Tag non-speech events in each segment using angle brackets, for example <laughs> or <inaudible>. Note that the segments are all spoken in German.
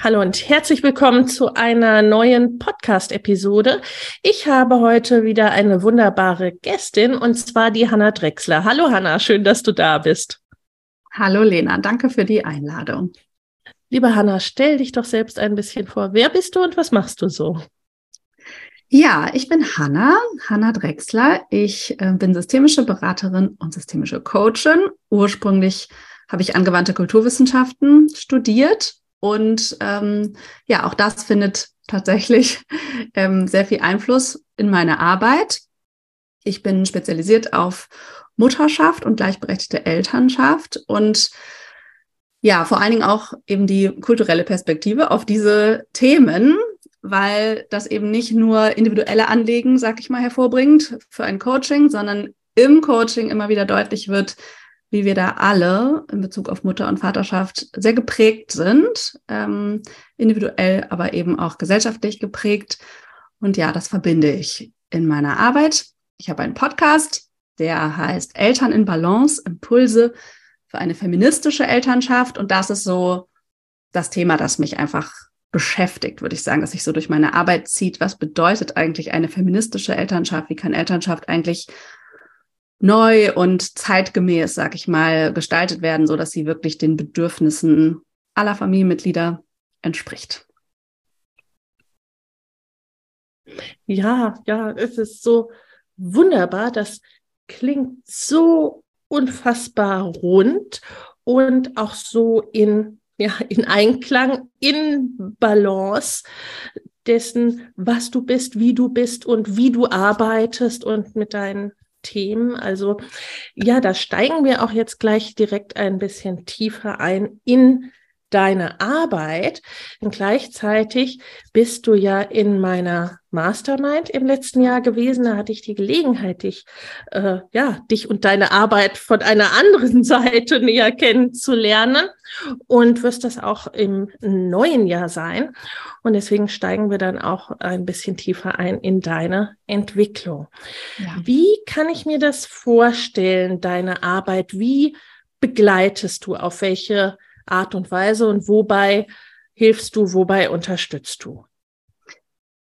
Hallo und herzlich willkommen zu einer neuen Podcast-Episode. Ich habe heute wieder eine wunderbare Gästin und zwar die Hanna Drechsler. Hallo Hanna, schön, dass du da bist. Hallo Lena, danke für die Einladung. Liebe Hanna, stell dich doch selbst ein bisschen vor. Wer bist du und was machst du so? Ja, ich bin Hanna, Hanna Drechsler. Ich äh, bin systemische Beraterin und systemische Coachin. Ursprünglich habe ich angewandte Kulturwissenschaften studiert und ähm, ja, auch das findet tatsächlich ähm, sehr viel Einfluss in meine Arbeit. Ich bin spezialisiert auf Mutterschaft und gleichberechtigte Elternschaft und ja, vor allen Dingen auch eben die kulturelle Perspektive auf diese Themen, weil das eben nicht nur individuelle Anliegen, sag ich mal, hervorbringt für ein Coaching, sondern im Coaching immer wieder deutlich wird, wie wir da alle in Bezug auf Mutter und Vaterschaft sehr geprägt sind, ähm, individuell, aber eben auch gesellschaftlich geprägt. Und ja, das verbinde ich in meiner Arbeit. Ich habe einen Podcast, der heißt Eltern in Balance, Impulse für eine feministische Elternschaft. Und das ist so das Thema, das mich einfach beschäftigt, würde ich sagen, dass sich so durch meine Arbeit zieht. Was bedeutet eigentlich eine feministische Elternschaft? Wie kann Elternschaft eigentlich neu und zeitgemäß, sag ich mal, gestaltet werden, so dass sie wirklich den Bedürfnissen aller Familienmitglieder entspricht? Ja, ja, es ist so wunderbar. Das klingt so unfassbar rund und auch so in ja, in Einklang, in Balance dessen, was du bist, wie du bist und wie du arbeitest und mit deinen Themen. Also ja, da steigen wir auch jetzt gleich direkt ein bisschen tiefer ein in deine Arbeit. Und gleichzeitig bist du ja in meiner Mastermind im letzten Jahr gewesen. Da hatte ich die Gelegenheit, dich, äh, ja, dich und deine Arbeit von einer anderen <laughs> Seite näher kennenzulernen und wirst das auch im neuen Jahr sein. Und deswegen steigen wir dann auch ein bisschen tiefer ein in deine Entwicklung. Ja. Wie kann ich mir das vorstellen, deine Arbeit? Wie begleitest du? Auf welche Art und Weise und wobei hilfst du, wobei unterstützt du?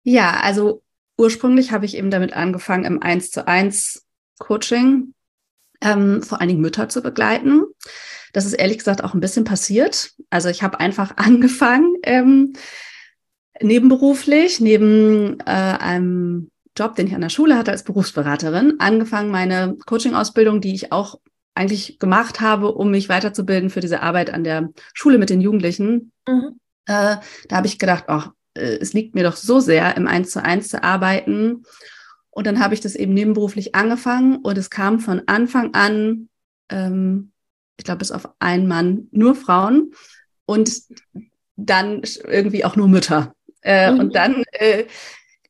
Ja, also ursprünglich habe ich eben damit angefangen, im 1 zu 1 Coaching ähm, vor allen Dingen Mütter zu begleiten. Das ist ehrlich gesagt auch ein bisschen passiert. Also ich habe einfach <laughs> angefangen, ähm, nebenberuflich, neben äh, einem Job, den ich an der Schule hatte als Berufsberaterin, angefangen, meine Coaching-Ausbildung, die ich auch eigentlich gemacht habe, um mich weiterzubilden für diese Arbeit an der Schule mit den Jugendlichen. Mhm. Äh, da habe ich gedacht, ach, äh, es liegt mir doch so sehr, im Eins zu eins zu arbeiten. Und dann habe ich das eben nebenberuflich angefangen und es kam von Anfang an, ähm, ich glaube, bis auf einen Mann, nur Frauen und dann irgendwie auch nur Mütter. Äh, mhm. Und dann äh,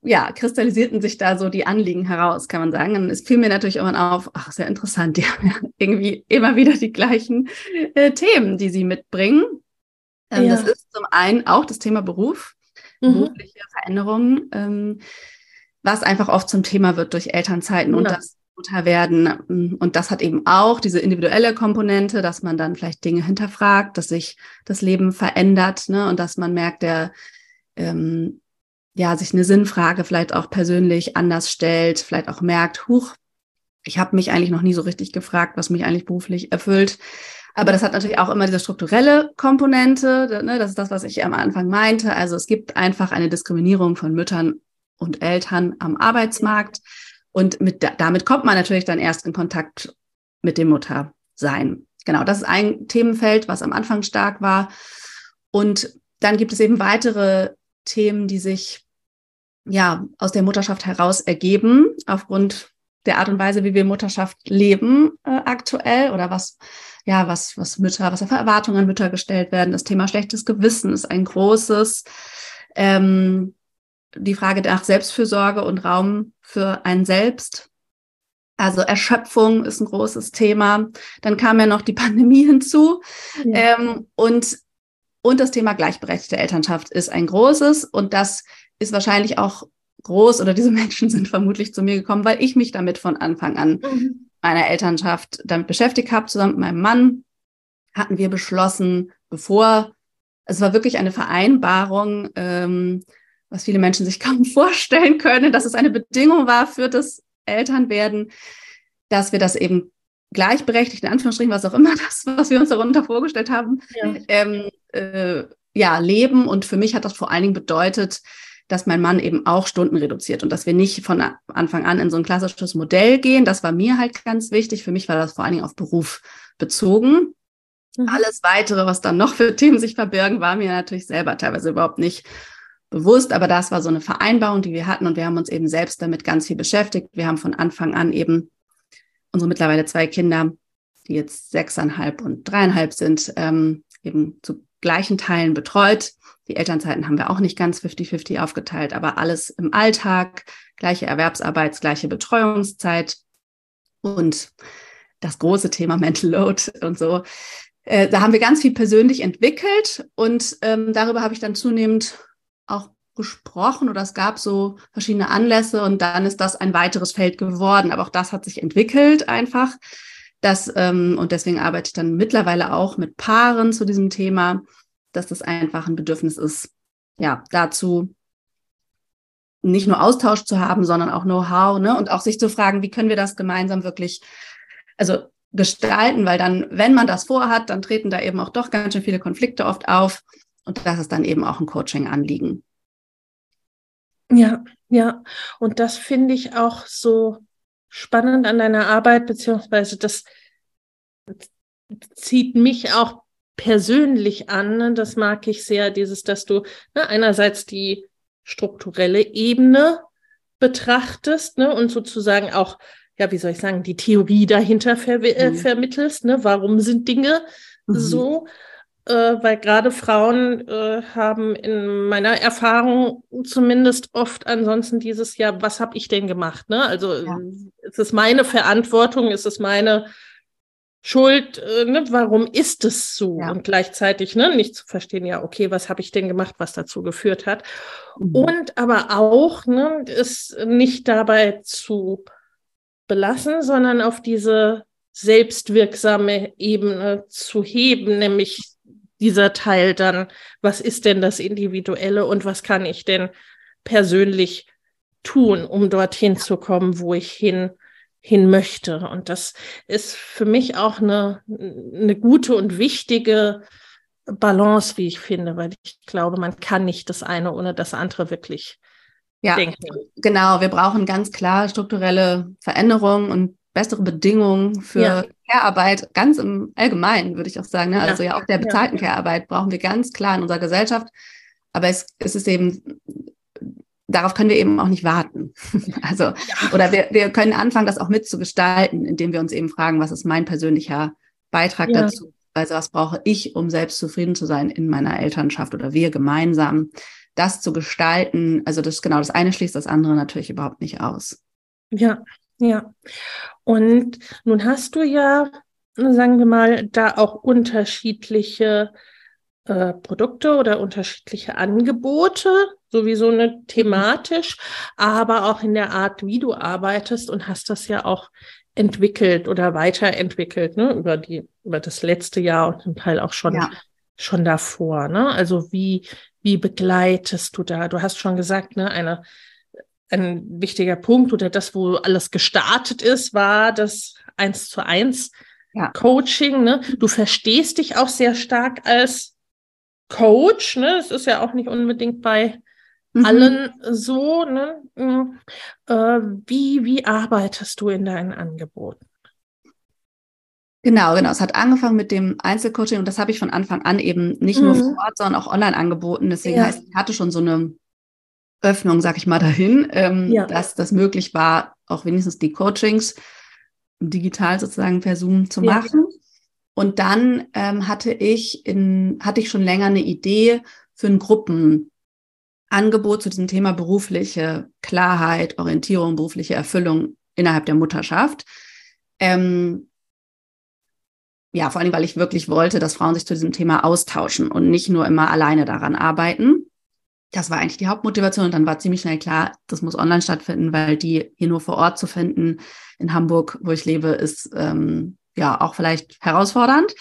ja, kristallisierten sich da so die Anliegen heraus, kann man sagen. Und es fiel mir natürlich irgendwann auf, ach, sehr interessant, die <laughs> haben ja irgendwie immer wieder die gleichen äh, Themen, die sie mitbringen. Ähm, ja. Das ist zum einen auch das Thema Beruf, mhm. berufliche Veränderungen, ähm, was einfach oft zum Thema wird durch Elternzeiten ja. und das Mutter werden. Und das hat eben auch diese individuelle Komponente, dass man dann vielleicht Dinge hinterfragt, dass sich das Leben verändert ne? und dass man merkt, der ähm, ja, sich eine Sinnfrage vielleicht auch persönlich anders stellt, vielleicht auch merkt, huch, ich habe mich eigentlich noch nie so richtig gefragt, was mich eigentlich beruflich erfüllt. Aber das hat natürlich auch immer diese strukturelle Komponente. Ne? Das ist das, was ich am Anfang meinte. Also es gibt einfach eine Diskriminierung von Müttern und Eltern am Arbeitsmarkt. Und mit, damit kommt man natürlich dann erst in Kontakt mit dem Muttersein. Genau, das ist ein Themenfeld, was am Anfang stark war. Und dann gibt es eben weitere Themen, die sich ja aus der Mutterschaft heraus ergeben, aufgrund der Art und Weise, wie wir Mutterschaft leben äh, aktuell oder was, ja, was, was Mütter, was für Erwartungen an Mütter gestellt werden. Das Thema schlechtes Gewissen ist ein großes. Ähm, die Frage nach Selbstfürsorge und Raum für ein Selbst. Also Erschöpfung ist ein großes Thema. Dann kam ja noch die <laughs> Pandemie hinzu. Ja. Ähm, und, und das Thema gleichberechtigte Elternschaft ist ein großes. Und das ist wahrscheinlich auch groß oder diese <laughs> Menschen sind vermutlich zu mir gekommen, weil ich mich damit von Anfang an mhm. meiner Elternschaft damit beschäftigt habe. Zusammen mit meinem Mann hatten wir beschlossen, bevor, es war wirklich eine Vereinbarung, ähm, was viele Menschen sich <laughs> kaum vorstellen können, dass es eine Bedingung war für das Elternwerden, dass wir das eben gleichberechtigt, in Anführungsstrichen, was auch immer <laughs> das, was wir uns darunter vorgestellt haben, ja. Ähm, äh, ja, leben. Und für mich hat das vor allen Dingen bedeutet, dass mein Mann eben auch Stunden reduziert und dass wir nicht von Anfang an in so ein klassisches Modell gehen. Das war mir halt ganz wichtig. Für mich war das vor allen Dingen auf Beruf bezogen. Mhm. Alles weitere, was dann noch für <laughs> Themen sich verbirgen, war mir natürlich selber teilweise überhaupt nicht bewusst, aber das war so eine Vereinbarung, die wir hatten und wir haben uns eben selbst damit ganz viel beschäftigt. Wir haben von Anfang an eben unsere mittlerweile zwei Kinder, die jetzt sechseinhalb und dreieinhalb sind, ähm, eben zu gleichen Teilen betreut. Die Elternzeiten haben wir auch nicht ganz 50-50 aufgeteilt, aber alles im Alltag, gleiche Erwerbsarbeits, gleiche Betreuungszeit und das große Thema <laughs> Mental Load und so. Äh, da haben wir ganz viel persönlich entwickelt und ähm, darüber habe ich dann zunehmend auch gesprochen oder es gab so verschiedene Anlässe und dann ist das ein weiteres Feld geworden. Aber auch das hat sich entwickelt einfach. Das, ähm, und deswegen arbeite ich dann mittlerweile auch mit Paaren zu diesem Thema, dass das einfach ein Bedürfnis ist, ja, dazu nicht nur Austausch zu haben, sondern auch Know-how, ne? Und auch sich zu fragen, wie können wir das gemeinsam wirklich, also gestalten, weil dann, wenn man das vorhat, dann treten da eben auch doch ganz schön viele Konflikte oft auf. Und das ist dann eben auch ein Coaching-Anliegen. Ja, ja. Und das finde ich auch so spannend an deiner Arbeit, beziehungsweise das zieht mich auch persönlich an. Ne? Das mag ich sehr, dieses, dass du ne, einerseits die strukturelle Ebene betrachtest ne, und sozusagen auch, ja, wie soll ich sagen, die Theorie dahinter ver äh, mhm. vermittelst. Ne? Warum sind Dinge mhm. so? Äh, weil gerade Frauen äh, haben in meiner Erfahrung zumindest oft ansonsten dieses Jahr, was habe ich denn gemacht? Ne? Also ja. ist es meine Verantwortung, ist es meine Schuld, äh, ne? warum ist es so? Ja. Und gleichzeitig ne, nicht zu verstehen, ja, okay, was habe ich denn gemacht, was dazu geführt hat? Mhm. Und aber auch, ne, es nicht dabei zu belassen, sondern auf diese selbstwirksame Ebene zu heben, nämlich dieser Teil dann, was ist denn das Individuelle und was kann ich denn persönlich tun, um dorthin zu kommen, wo ich hin, hin möchte. Und das ist für mich auch eine, eine gute und wichtige Balance, wie ich finde, weil ich glaube, man kann nicht das eine ohne das andere wirklich ja, denken. Genau, wir brauchen ganz klar strukturelle Veränderungen und bessere Bedingungen für ja. Care-Arbeit, ganz im Allgemeinen, würde ich auch sagen. Ne? Also ja, auch der bezahlten ja. Care-Arbeit brauchen wir ganz klar in unserer Gesellschaft. Aber es, es ist eben, darauf können wir eben auch nicht warten. <laughs> also, ja. oder wir, wir können anfangen, das auch mitzugestalten, indem wir uns eben fragen, was ist mein persönlicher Beitrag dazu? Also, was brauche ich, um selbst zufrieden zu sein in meiner Elternschaft oder wir gemeinsam? Das zu gestalten, also das genau, das eine schließt das andere natürlich überhaupt nicht aus. Ja, ja. Und nun hast du ja, sagen wir mal, da auch unterschiedliche äh, Produkte oder unterschiedliche Angebote, sowieso eine thematisch, aber auch in der Art, wie du arbeitest und hast das ja auch entwickelt oder weiterentwickelt, ne, über die, über das letzte Jahr und zum Teil auch schon, ja. schon davor, ne? Also wie, wie begleitest du da? Du hast schon gesagt, ne, eine ein wichtiger Punkt oder das, wo alles gestartet ist, war das eins zu eins ja. Coaching. Ne? Du verstehst dich auch sehr stark als Coach. Ne? Es ist ja auch nicht unbedingt bei mhm. allen so. Ne? Mhm. Äh, wie, wie arbeitest du in deinen Angeboten? Genau, genau. Es hat angefangen mit dem Einzelcoaching und das habe ich von Anfang an eben nicht mhm. nur vor Ort, sondern auch online angeboten. Deswegen ja. heißt, ich hatte schon so eine Öffnung, sag ich mal, dahin, ähm, ja. dass das möglich war, auch wenigstens die Coachings digital sozusagen per Zoom zu machen. Ja. Und dann ähm, hatte ich in, hatte ich schon länger eine Idee für ein Gruppenangebot zu diesem Thema berufliche Klarheit, Orientierung, berufliche Erfüllung innerhalb der Mutterschaft. Ähm, ja, vor allem, weil ich wirklich wollte, dass Frauen sich zu diesem Thema austauschen und nicht nur immer alleine daran arbeiten. Das war eigentlich die Hauptmotivation und dann war ziemlich schnell klar, das muss online stattfinden, weil die hier nur vor Ort zu finden in Hamburg, wo ich lebe, ist ähm, ja auch vielleicht herausfordernd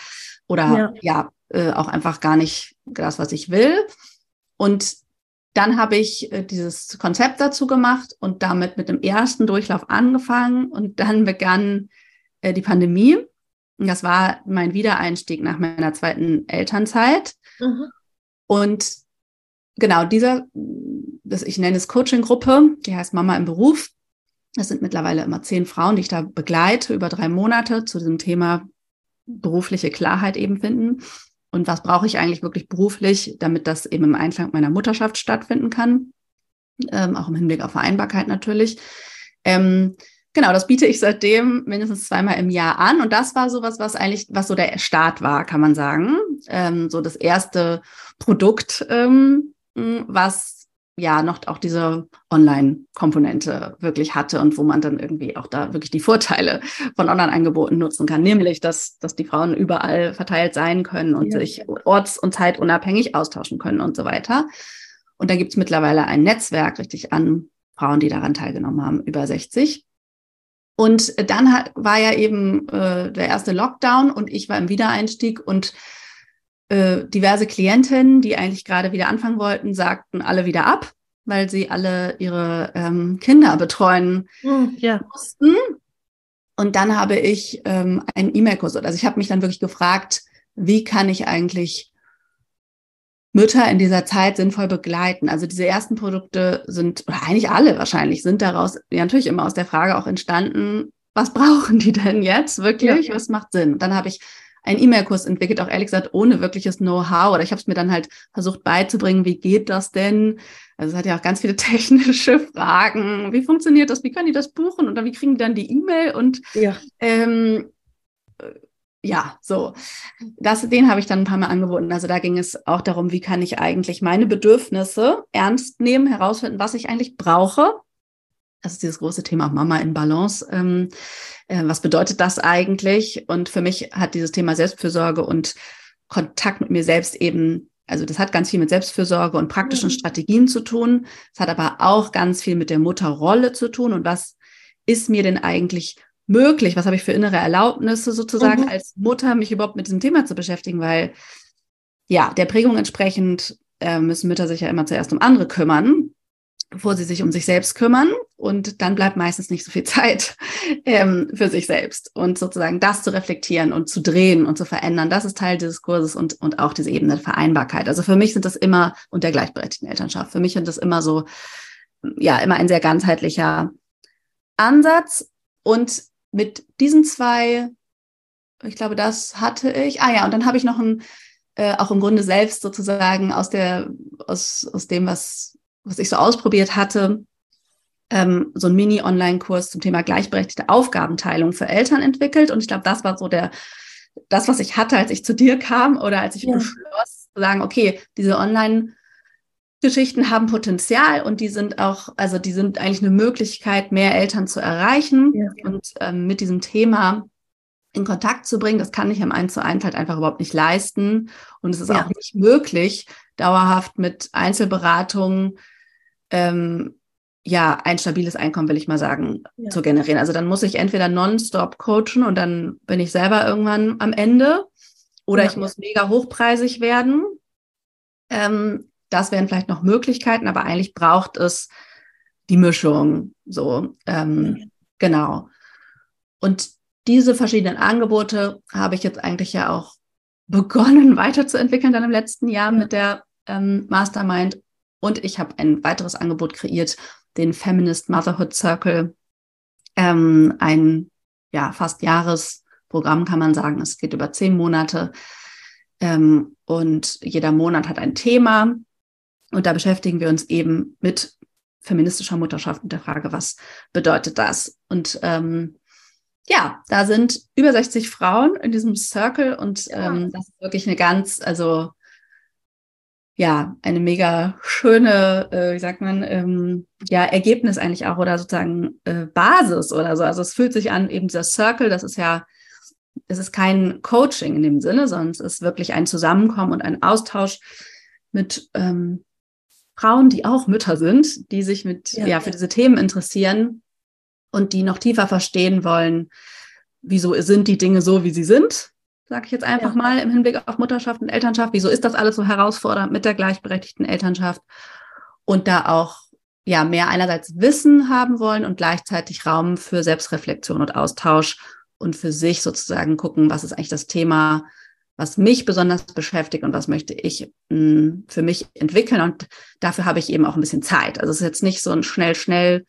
oder ja, ja äh, auch einfach gar nicht das, was ich will. Und dann habe ich äh, dieses Konzept dazu gemacht und damit mit dem ersten Durchlauf angefangen und dann begann äh, die Pandemie. Und das war mein Wiedereinstieg nach meiner zweiten Elternzeit. Mhm. Und genau dieser, das, ich nenne es Coaching-Gruppe, die heißt Mama im Beruf. Es sind mittlerweile immer zehn Frauen, die ich da begleite über drei Monate zu diesem Thema berufliche Klarheit eben finden. Und was brauche ich eigentlich wirklich beruflich, damit das eben im Einklang meiner Mutterschaft stattfinden kann? Ähm, auch im Hinblick auf Vereinbarkeit natürlich. Ähm, genau, das biete ich seitdem mindestens zweimal im Jahr an. Und das war sowas, was eigentlich, was so der Start war, kann man sagen. Ähm, so das erste Produkt, ähm, was ja noch auch diese Online-Komponente wirklich hatte und wo man dann irgendwie auch da wirklich die Vorteile von Online-Angeboten nutzen kann, nämlich dass, dass die Frauen überall verteilt sein können und ja. sich orts- und zeitunabhängig austauschen können und so weiter. Und da gibt es mittlerweile ein Netzwerk richtig an Frauen, die daran teilgenommen haben, über 60. Und dann hat, war ja eben äh, der erste Lockdown und ich war im Wiedereinstieg und äh, diverse Klientinnen, die eigentlich gerade wieder anfangen wollten, sagten alle wieder ab, weil sie alle ihre ähm, Kinder betreuen hm, ja. mussten. Und dann habe ich ähm, einen E-Mail-Kurs, also ich habe mich dann wirklich gefragt, wie kann ich eigentlich Mütter in dieser Zeit sinnvoll begleiten. Also diese ersten Produkte sind, oder eigentlich alle wahrscheinlich, sind daraus ja natürlich immer aus der Frage auch entstanden, was <laughs> brauchen die denn jetzt wirklich? Ja. Was macht Sinn? Und dann habe ich einen E-Mail-Kurs entwickelt, auch ehrlich gesagt ohne wirkliches Know-how. Oder ich habe es mir dann halt versucht beizubringen, wie geht das denn? Also es hat ja auch ganz viele <laughs> technische Fragen. Wie funktioniert das? Wie können die das buchen? Und dann, wie kriegen die dann die E-Mail? Und ja. Ähm, äh, ja, so. Das, den habe ich dann ein paar Mal angeboten. Also da ging es auch darum, wie kann ich eigentlich meine Bedürfnisse ernst nehmen, herausfinden, was ich eigentlich brauche. Das ist dieses große Thema Mama in Balance. Ähm, äh, was bedeutet das eigentlich? Und für mich hat dieses Thema Selbstfürsorge und Kontakt mit mir selbst eben, also das hat ganz viel mit Selbstfürsorge und praktischen mhm. Strategien zu tun. Es hat aber auch ganz viel mit der Mutterrolle zu tun. Und was ist mir denn eigentlich möglich? Was habe ich für innere Erlaubnisse sozusagen mhm. als Mutter, mich überhaupt mit diesem Thema zu beschäftigen? Weil ja, der Prägung entsprechend äh, müssen Mütter sich ja immer zuerst um andere kümmern bevor sie sich um sich selbst kümmern. Und dann bleibt meistens nicht so viel <laughs> Zeit ähm, für sich selbst. Und sozusagen das zu reflektieren und zu drehen und zu verändern, das ist Teil dieses Kurses und, und auch diese Ebene der Vereinbarkeit. Also für mich sind das immer, und der gleichberechtigten Elternschaft, für mich sind das immer so, ja, immer ein sehr ganzheitlicher Ansatz. Und mit diesen zwei, ich glaube, das hatte ich. Ah ja, und dann habe ich noch ein, äh, auch im Grunde selbst sozusagen aus der, aus, aus dem, was was ich so ausprobiert hatte, ähm, so ein Mini-Online-Kurs zum Thema gleichberechtigte Aufgabenteilung für Eltern entwickelt. Und ich glaube, das war so der, das, was ich hatte, als ich zu dir kam oder als ich ja. beschloss, zu sagen, okay, diese Online- Geschichten haben Potenzial und die sind auch, also die sind eigentlich eine Möglichkeit, mehr Eltern zu erreichen ja. und ähm, mit diesem Thema in Kontakt zu bringen. Das kann ich im 1 zu 1 halt einfach überhaupt nicht leisten. Und es ist ja. auch nicht möglich, dauerhaft mit Einzelberatungen ähm, ja, ein stabiles Einkommen, will ich mal sagen, ja. zu generieren. Also dann muss ich entweder nonstop coachen und dann bin ich selber irgendwann am Ende oder ja. ich muss mega hochpreisig werden. Ähm, das wären vielleicht noch Möglichkeiten, aber eigentlich braucht es die Mischung. So, ähm, genau. Und diese verschiedenen Angebote habe ich jetzt eigentlich ja auch <laughs> begonnen weiterzuentwickeln dann im letzten Jahr mit der ähm, Mastermind. Und ich habe ein weiteres Angebot kreiert, den Feminist Motherhood Circle. Ähm, ein ja, fast Jahresprogramm kann man sagen. Es geht über zehn Monate. Ähm, und jeder Monat hat ein Thema. Und da beschäftigen wir uns eben mit feministischer Mutterschaft und der Frage, was bedeutet das? Und ähm, ja, da sind über 60 Frauen in diesem Circle und ja. ähm, das ist wirklich eine ganz, also ja, eine mega schöne, äh, wie sagt man, ähm, ja, Ergebnis eigentlich auch oder sozusagen äh, Basis oder so. Also es fühlt sich an, eben dieser Circle, das ist ja, es ist kein Coaching in dem Sinne, sondern es ist wirklich ein Zusammenkommen und ein Austausch mit ähm, Frauen, die auch Mütter sind, die sich mit, ja, ja für diese Themen interessieren und die noch tiefer verstehen wollen, wieso sind die Dinge so, wie sie sind, sage ich jetzt einfach ja. mal im Hinblick auf Mutterschaft und Elternschaft. Wieso ist das alles so herausfordernd mit der gleichberechtigten Elternschaft? Und da auch ja mehr einerseits Wissen haben wollen und gleichzeitig Raum für Selbstreflexion und Austausch und für sich sozusagen gucken, was ist eigentlich das Thema, was mich besonders beschäftigt und was möchte ich mh, hm, für mich entwickeln. Und dafür habe ich eben auch ein bisschen Zeit. Also es ist jetzt nicht so ein schnell, schnell,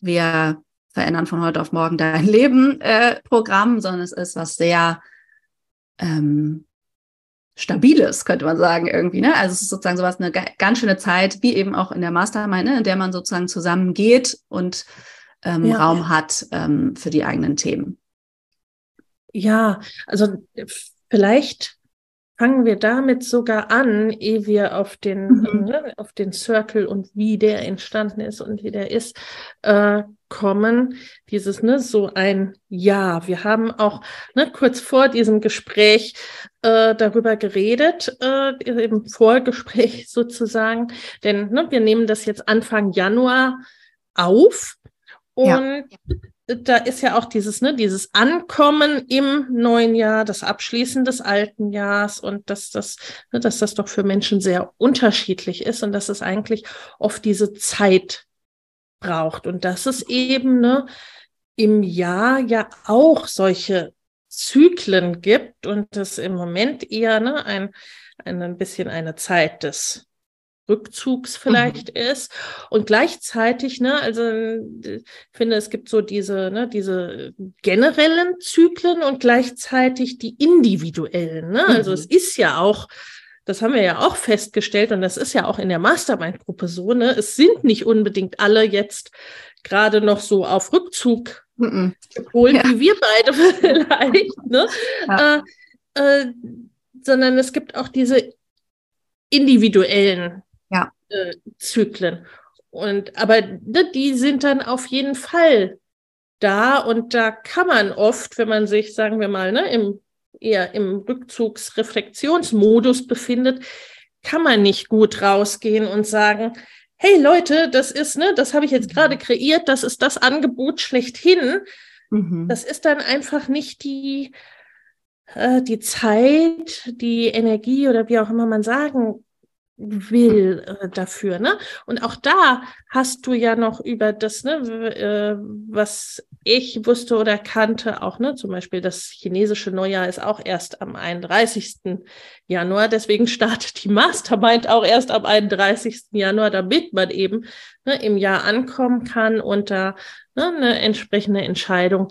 wir verändern von heute auf morgen dein <laughs> Leben äh, Programm, sondern es ist was sehr ähm, Stabiles, könnte man sagen, irgendwie. Ne? Also es ist sozusagen sowas, eine ganz schöne Zeit, wie eben auch in der Mastermind, ne? in der man sozusagen zusammen geht und ähm, ja. Raum hat ähm, für die eigenen Themen. Ja, also vielleicht fangen wir damit sogar an, ehe wir auf den, mhm. ne, auf den Circle und wie der entstanden ist und wie der ist, äh, kommen. Dieses, ne, so ein Ja. Wir haben auch ne, kurz vor diesem Gespräch äh, darüber geredet, äh, im Vorgespräch <laughs> sozusagen, denn ne, wir nehmen das jetzt Anfang Januar auf. Und ja da ist ja auch dieses, ne, dieses Ankommen im neuen Jahr, das Abschließen des alten Jahres und dass das, ne, dass das doch für Menschen sehr unterschiedlich ist und dass es eigentlich oft diese Zeit braucht. Und dass es eben ne, im Jahr ja auch solche Zyklen gibt und das im Moment eher ne, ein, ein bisschen eine Zeit des Rückzugs vielleicht mhm. ist und gleichzeitig, ne, also ich finde, es gibt so diese, ne, diese generellen Zyklen und gleichzeitig die individuellen, ne? Also mhm. es ist ja auch, das haben wir ja auch festgestellt und das ist ja auch in der Mastermind-Gruppe so, ne? Es sind nicht unbedingt alle jetzt gerade noch so auf Rückzug mhm. ja. wie wir beide <laughs> vielleicht, ne? Ja. Äh, äh, sondern es gibt auch diese individuellen ja. äh, Zyklen. Und aber ne, die sind dann auf jeden Fall da und da kann man oft, wenn man sich, sagen wir mal, ne, im eher im Rückzugsreflexionsmodus befindet, kann man nicht gut rausgehen und sagen, hey Leute, das ist, ne, das habe ich jetzt gerade mhm. kreiert, das ist das Angebot schlechthin. Mhm. Das ist dann einfach nicht die, äh, die Zeit, die Energie oder wie auch immer man sagen will äh, dafür, ne? Und auch da hast du ja noch über das, ne, äh, was ich wusste oder kannte, auch, ne, zum Beispiel das chinesische Neujahr ist auch erst am 31. Januar, deswegen startet die Mastermind auch erst am 31. Januar, damit man eben ne, im Jahr ankommen kann und da ne, eine entsprechende Entscheidung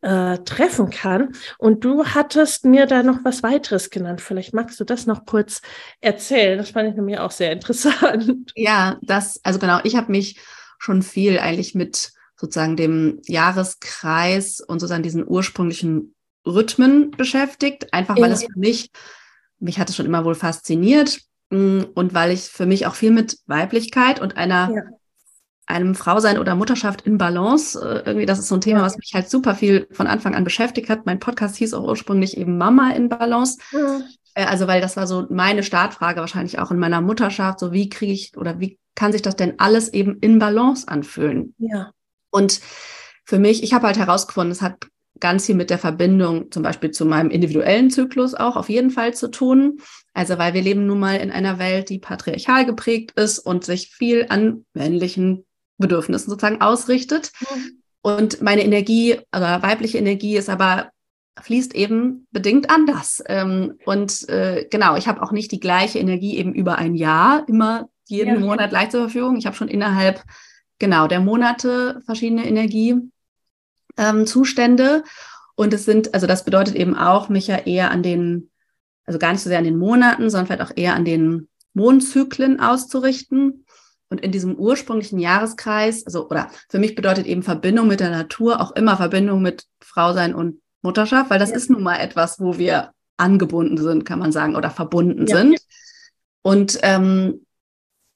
äh, treffen kann. Und du hattest mir da noch was weiteres genannt. Vielleicht magst du das noch kurz erzählen. Das fand ich nämlich auch sehr <laughs> interessant. Ja, das, also genau, ich habe mich schon viel eigentlich mit sozusagen dem Jahreskreis und sozusagen diesen ursprünglichen Rhythmen beschäftigt, einfach weil es für mich, mich hat es schon immer wohl fasziniert mm, und weil ich für mich auch viel mit Weiblichkeit und einer ja einem Frausein oder Mutterschaft in Balance. Äh, irgendwie, das ist so ein Thema, was mich halt super viel von Anfang an beschäftigt hat. Mein Podcast hieß auch ursprünglich eben Mama in Balance. Mhm. Also, weil das war so meine Startfrage wahrscheinlich auch in meiner Mutterschaft. So, wie kriege ich oder wie kann sich das denn alles eben in Balance anfühlen? Ja. Und für mich, ich habe halt herausgefunden, es hat ganz viel mit der Verbindung zum Beispiel zu meinem individuellen Zyklus auch auf jeden Fall zu tun. Also weil wir leben nun mal in einer Welt, die patriarchal geprägt ist und sich viel an männlichen Bedürfnissen sozusagen ausrichtet. Mhm. Und meine Energie, oder weibliche Energie ist aber fließt eben bedingt anders. Ähm, und äh, genau, ich habe auch nicht die gleiche Energie eben über ein Jahr immer jeden ja. Monat gleich zur Verfügung. Ich habe schon innerhalb genau der Monate verschiedene Energiezustände. Ähm, und es sind, also das bedeutet eben auch, mich ja eher an den, also gar nicht so sehr an den Monaten, sondern vielleicht auch eher an den Mondzyklen auszurichten. Und in diesem ursprünglichen Jahreskreis, also, oder für mich bedeutet eben Verbindung mit der Natur auch immer Verbindung mit Frau sein und Mutterschaft, weil das ja. ist nun mal etwas, wo wir angebunden sind, kann man sagen, oder verbunden ja. sind. Und ähm,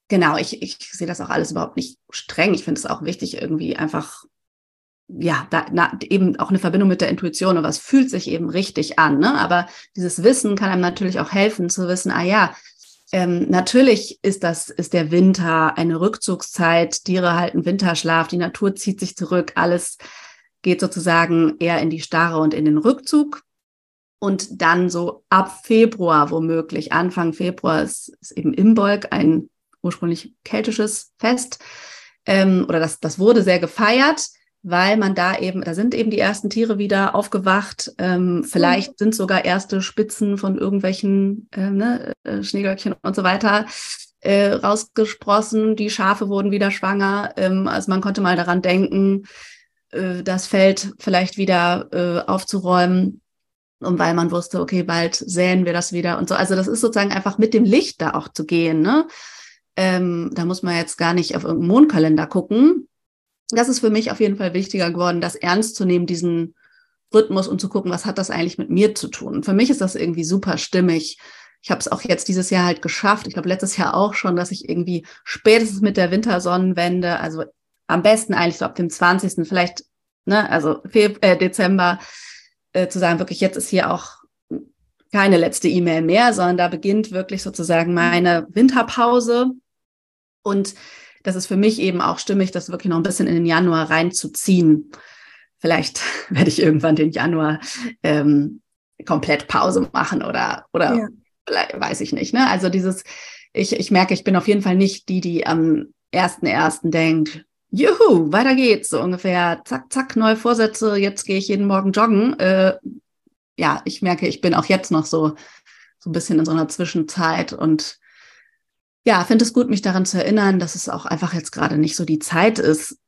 genau, ich, ich sehe das auch alles überhaupt nicht streng. Ich finde es auch wichtig, irgendwie einfach ja, da, na, eben auch eine Verbindung mit der Intuition und was fühlt sich eben richtig an. Ne? Aber dieses Wissen kann einem natürlich auch helfen zu wissen, ah ja, ähm, natürlich ist das, ist der Winter eine Rückzugszeit, Tiere halten Winterschlaf, die Natur zieht sich zurück, alles geht sozusagen eher in die Starre und in den Rückzug. Und dann so ab Februar womöglich, Anfang Februar ist, ist eben Imbolg ein ursprünglich keltisches Fest. Ähm, oder das, das wurde sehr gefeiert weil man da eben, da sind eben die ersten Tiere wieder aufgewacht. Ähm, vielleicht mhm. sind sogar erste Spitzen von irgendwelchen äh, ne, äh, Schneeglöckchen und so weiter äh, rausgesprossen. Die Schafe wurden wieder schwanger. Ähm, also man konnte mal daran denken, äh, das Feld vielleicht wieder äh, aufzuräumen. Und weil man wusste, okay, bald säen wir das wieder und so. Also das ist sozusagen einfach mit dem Licht da auch zu gehen. Ne? Ähm, da muss man jetzt gar nicht auf irgendeinen Mondkalender gucken, das ist für mich auf jeden Fall wichtiger geworden, das ernst zu nehmen, diesen Rhythmus und zu gucken, was hat das eigentlich mit mir zu tun. Und für mich ist das irgendwie super stimmig. Ich habe es auch jetzt dieses Jahr halt geschafft. Ich glaube, letztes Jahr auch schon, dass ich irgendwie spätestens mit der Wintersonnenwende, also am besten eigentlich so ab dem 20., vielleicht, ne, also Feb äh, Dezember, äh, zu sagen, wirklich, jetzt ist hier auch keine letzte E-Mail mehr, sondern da beginnt wirklich sozusagen meine Winterpause. Und das ist für mich eben auch stimmig, das wirklich noch ein bisschen in den Januar reinzuziehen. Vielleicht <laughs> werde ich irgendwann den Januar ähm, komplett Pause machen oder, oder ja. weiß ich nicht. Ne? Also dieses, ich, ich merke, ich bin auf jeden Fall nicht die, die am ersten ersten denkt, juhu, weiter geht's, so ungefähr, zack, zack, neue Vorsätze, jetzt gehe ich jeden Morgen joggen. Äh, ja, ich merke, ich bin auch jetzt noch so, so ein bisschen in so einer Zwischenzeit und ja, finde es gut, mich daran zu erinnern, dass es auch einfach jetzt gerade nicht so die Zeit ist,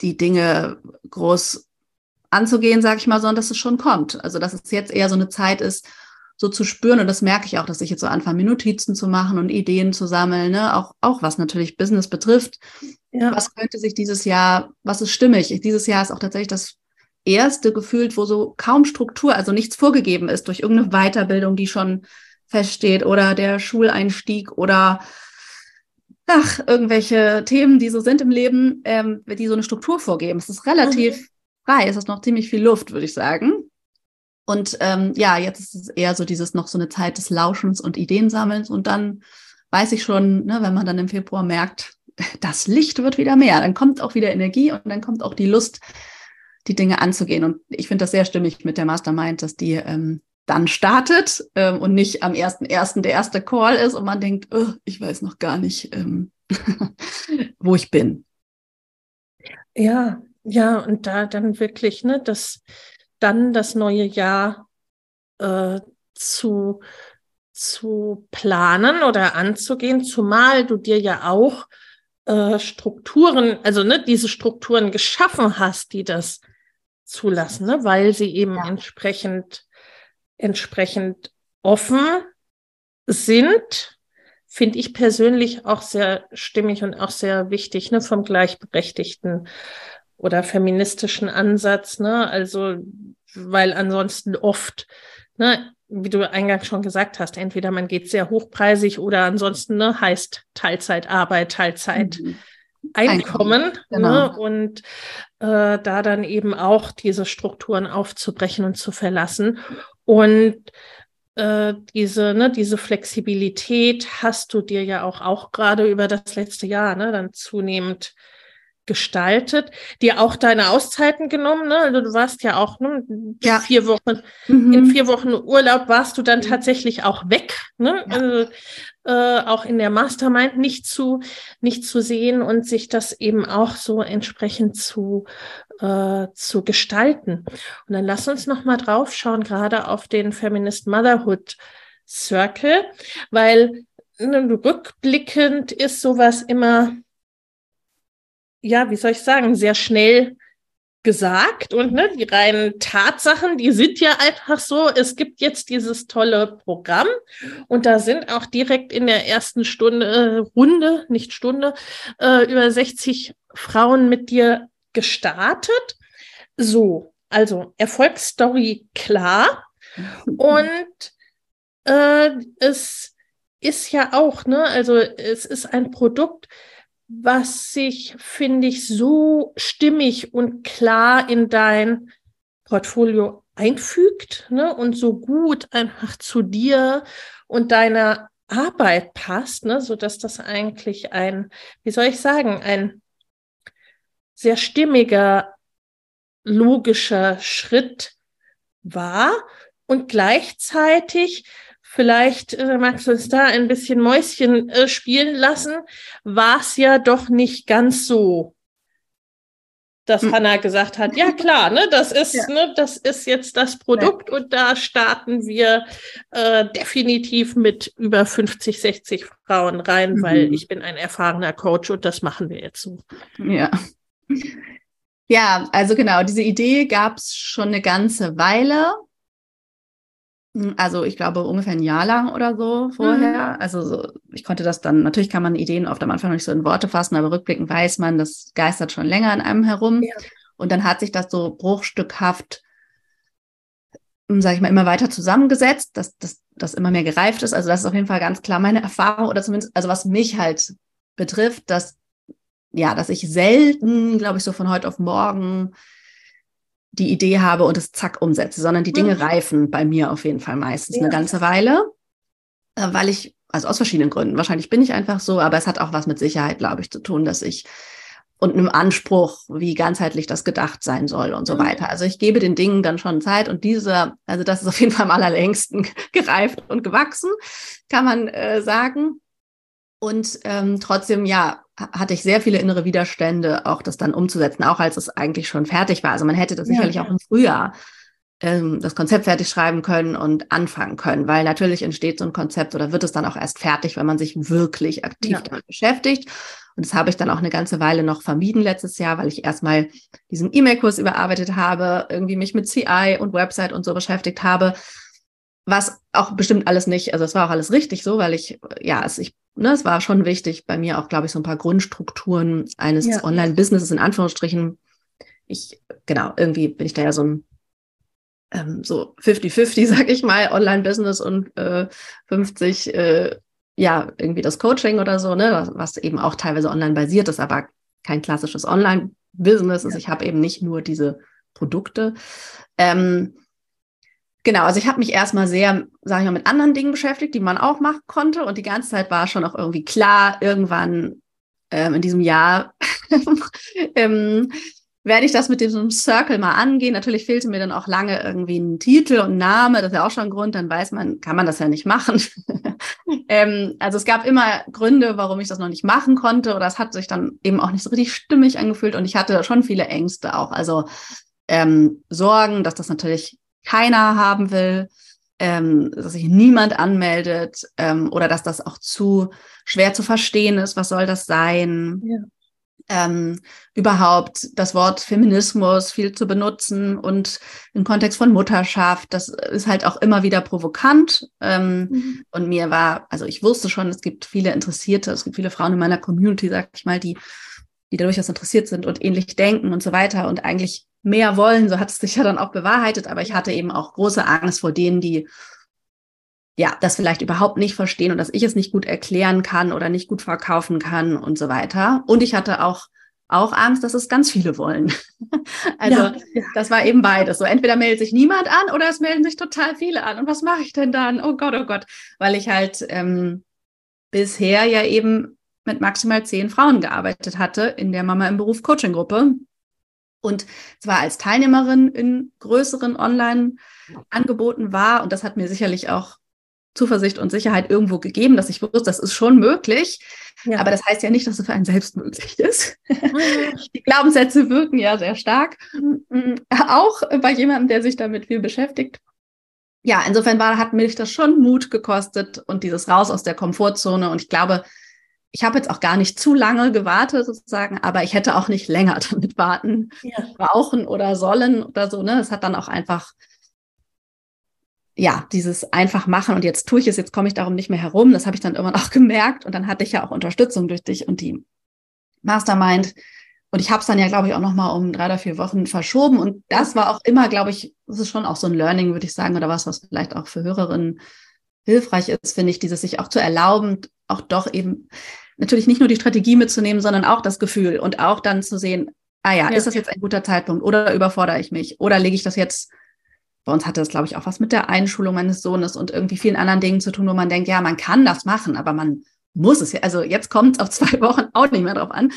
die Dinge groß anzugehen, sage ich mal, sondern dass es schon kommt. Also dass es jetzt eher so eine Zeit ist, so zu spüren. Und das merke ich auch, dass ich jetzt so anfange, mir Notizen zu machen und Ideen zu sammeln, ne? auch, auch was natürlich Business betrifft. Ja. Was könnte sich dieses Jahr, was ist stimmig? Dieses Jahr ist auch tatsächlich das erste gefühlt, wo so kaum Struktur, also nichts vorgegeben ist durch irgendeine Weiterbildung, die schon feststeht oder der Schuleinstieg oder ach, irgendwelche Themen, die so sind im Leben, ähm, die so eine Struktur vorgeben. Es ist relativ mhm. frei, es ist noch ziemlich viel Luft, würde ich sagen. Und ähm, ja, jetzt ist es eher so dieses noch so eine Zeit des Lauschens und Ideensammelns und dann weiß ich schon, ne, wenn man dann im Februar merkt, <laughs> das Licht wird wieder mehr, dann kommt auch wieder Energie und dann kommt auch die Lust, die Dinge anzugehen. Und ich finde das sehr stimmig mit der Mastermind, dass die ähm, dann startet ähm, und nicht am ersten ersten der erste Call ist und man denkt, oh, ich weiß noch gar nicht, ähm, <laughs> wo ich bin. Ja, ja, und da dann wirklich, ne, das dann das neue Jahr äh, zu, zu planen oder anzugehen, zumal du dir ja auch äh, Strukturen, also ne, diese Strukturen geschaffen hast, die das zulassen, ne, weil sie eben ja. entsprechend entsprechend offen sind, finde ich persönlich auch sehr stimmig und auch sehr wichtig, ne, vom gleichberechtigten oder feministischen Ansatz, ne, also, weil ansonsten oft, ne, wie du eingangs schon gesagt hast, entweder man geht sehr hochpreisig oder ansonsten, ne, heißt Teilzeitarbeit, Teilzeit. Mhm. Einkommen, Einkommen genau. ne, und äh, da dann eben auch diese Strukturen aufzubrechen und zu verlassen. Und äh, diese, ne, diese Flexibilität hast du dir ja auch, auch gerade über das letzte Jahr ne, dann zunehmend gestaltet, dir auch deine Auszeiten genommen, ne? Also du warst ja auch ne, ja. vier Wochen, mhm. in vier Wochen Urlaub warst du dann tatsächlich auch weg, ne? Ja. Also äh, auch in der Mastermind nicht zu, nicht zu sehen und sich das eben auch so entsprechend zu, äh, zu gestalten. Und dann lass uns noch mal drauf schauen, gerade auf den Feminist Motherhood Circle, weil ne, rückblickend ist sowas immer, ja, wie soll ich sagen, sehr schnell gesagt und ne, die reinen Tatsachen, die sind ja einfach so. Es gibt jetzt dieses tolle Programm und da sind auch direkt in der ersten Stunde, äh, Runde, nicht Stunde, äh, über 60 Frauen mit dir gestartet. So, also Erfolgsstory klar <laughs> und äh, es ist ja auch, ne, also es ist ein Produkt, was sich, finde ich, so stimmig und klar in dein Portfolio einfügt ne, und so gut einfach zu dir und deiner Arbeit passt, ne, so dass das eigentlich ein, wie soll ich sagen, ein sehr stimmiger, logischer Schritt war. Und gleichzeitig Vielleicht äh, magst du uns da ein bisschen Mäuschen äh, spielen lassen. War es ja doch nicht ganz so, dass hm. Hanna gesagt hat, ja klar, ne, das <laughs> ist, ja. ne, das ist jetzt das Produkt ja. und da starten wir äh, definitiv mit über 50, 60 Frauen rein, mhm. weil ich bin ein erfahrener Coach und das machen wir jetzt so. Ja. Ja, also genau, diese Idee gab es schon eine ganze Weile. Hm, also ich glaube ungefähr ein Jahr lang oder so vorher. Mhm. Also so, ich konnte das dann, natürlich kann man Ideen oft am Anfang noch nicht so in Worte fassen, aber rückblickend weiß man, das geistert schon länger in einem herum. Ja. Und dann hat sich das so bruchstückhaft, hm, sage ich mal, immer weiter zusammengesetzt, dass das immer mehr gereift ist. Also das ist auf jeden Fall ganz klar meine Erfahrung oder zumindest, also was mich halt betrifft, dass ja, dass ich selten, glaube ich, so von heute auf morgen die Idee habe und es zack umsetze, sondern die Dinge mhm. reifen bei mir auf jeden Fall meistens ja. eine ganze Weile, äh, weil ich, also aus verschiedenen Gründen, wahrscheinlich bin ich einfach so, aber es hat auch was mit Sicherheit, glaube ich, zu tun, dass ich und einem Anspruch, wie ganzheitlich das gedacht sein soll und so mhm. weiter. Also ich gebe den Dingen dann schon Zeit und dieser, also das ist auf jeden Fall am allerlängsten <laughs> gereift und gewachsen, kann man äh, sagen. Und ähm, trotzdem, ja, hatte ich sehr viele innere Widerstände, auch das dann umzusetzen, auch als es eigentlich schon fertig war. Also man hätte das ja, sicherlich ja. auch im Frühjahr ähm, das Konzept fertig schreiben können und anfangen können, weil natürlich entsteht so ein Konzept oder wird es dann auch erst fertig, wenn man sich wirklich aktiv ja. damit beschäftigt. Und das habe ich dann auch eine ganze Weile noch vermieden letztes Jahr, weil ich erstmal diesen E-Mail-Kurs überarbeitet habe, irgendwie mich mit CI und Website und so beschäftigt habe was auch bestimmt alles nicht, also es war auch alles richtig so, weil ich, ja, es, ich ne, es war schon wichtig bei mir auch, glaube ich, so ein paar Grundstrukturen eines ja. Online-Businesses in Anführungsstrichen. Ich, genau, irgendwie bin ich da ja so ein ähm, so 50-50, <laughs> sag ich mal, Online-Business und äh, 50, äh, ja, irgendwie das Coaching oder so, ne, was, was eben auch teilweise online basiert ist, aber kein klassisches Online-Business ist. Ja. Ich habe eben nicht nur diese Produkte. Ähm, Genau, also ich habe mich erstmal sehr, sage ich mal, mit anderen Dingen beschäftigt, die man auch machen konnte. Und die ganze Zeit war schon auch irgendwie klar, irgendwann ähm, in diesem Jahr <laughs> ähm, werde ich das mit diesem Circle mal angehen. Natürlich fehlte mir dann auch lange irgendwie ein Titel und Name. Das ist ja auch schon ein Grund, dann weiß man, kann man das ja nicht machen. <laughs> ähm, also es gab immer Gründe, warum ich das noch nicht machen konnte. Oder es hat sich dann eben auch nicht so richtig stimmig angefühlt. Und ich hatte schon viele Ängste auch. Also ähm, Sorgen, dass das natürlich keiner haben will, ähm, dass sich niemand anmeldet ähm, oder dass das auch zu schwer zu verstehen ist. Was soll das sein? Ja. Ähm, überhaupt das Wort Feminismus viel zu benutzen und im Kontext von Mutterschaft, das ist halt auch immer wieder provokant. Ähm, mhm. Und mir war, also ich wusste schon, es gibt viele Interessierte, es gibt viele Frauen in meiner Community, sag ich mal, die, die da durchaus interessiert sind und ähnlich denken und so weiter und eigentlich mehr wollen. So hat es sich ja dann auch bewahrheitet. Aber ich hatte eben auch große Angst vor denen, die ja, das vielleicht überhaupt nicht verstehen und dass ich es nicht gut erklären kann oder nicht gut verkaufen kann und so weiter. Und ich hatte auch auch Angst, dass es ganz viele wollen. <laughs> also ja, das war eben beides. So entweder meldet sich niemand an oder es melden sich total viele an. Und was mache ich denn dann? Oh Gott, oh Gott, weil ich halt ähm, bisher ja eben mit maximal zehn Frauen gearbeitet hatte in der Mama im Beruf Coaching Gruppe und zwar als Teilnehmerin in größeren Online-Angeboten war. Und das hat mir sicherlich auch Zuversicht und Sicherheit irgendwo gegeben, dass ich wusste, das ist schon möglich. Ja. Aber das heißt ja nicht, dass es für einen selbst möglich ist. Mhm. <laughs> Die Glaubenssätze wirken ja sehr stark. Mhm. Auch bei jemandem, der sich damit viel beschäftigt. Ja, insofern war, hat mich das schon Mut gekostet und dieses Raus aus der Komfortzone. Und ich glaube, ich habe jetzt auch gar nicht zu lange gewartet sozusagen, aber ich hätte auch nicht länger <laughs> damit warten, ja. brauchen oder sollen oder so. Ne? Es hat dann auch einfach ja, dieses einfach machen und jetzt tue ich es, jetzt komme ich darum nicht mehr herum. Das habe ich dann irgendwann <laughs> auch gemerkt und dann hatte ich ja auch Unterstützung durch dich und die Mastermind. Und ich habe es dann ja, glaube ich, auch noch mal um drei oder vier Wochen verschoben. Und das war auch immer, glaube ich, das ist schon auch so ein Learning, würde ich sagen, oder was, was vielleicht auch für Hörerinnen hilfreich ist, finde ich, dieses sich auch zu erlauben, auch doch eben natürlich nicht nur die Strategie mitzunehmen, sondern auch das Gefühl und auch dann zu sehen, ah ja, ja. ist das jetzt ein guter Zeitpunkt oder überfordere ich mich oder lege ich das jetzt bei uns hatte das, glaube ich, auch was mit der Einschulung meines Sohnes und irgendwie vielen anderen Dingen zu tun, wo man denkt, ja, man kann das machen, aber man muss es ja. Also jetzt kommt es auf zwei <laughs> Wochen auch nicht mehr drauf an.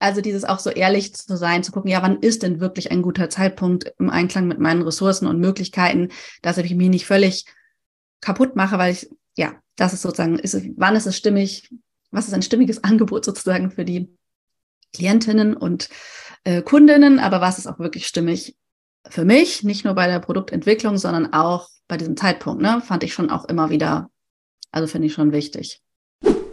Also dieses auch so ehrlich zu sein, zu gucken, ja, wann ist denn wirklich ein guter Zeitpunkt im Einklang mit meinen Ressourcen und Möglichkeiten, dass ich mich nicht völlig kaputt mache, weil ich, ja, das ist sozusagen, ist wann ist es stimmig, was ist ein stimmiges Angebot sozusagen für die Klientinnen und äh, Kundinnen, aber was ist auch wirklich stimmig für mich, nicht nur bei der Produktentwicklung, sondern auch bei diesem Zeitpunkt, ne, fand ich schon auch immer wieder, also finde ich schon wichtig.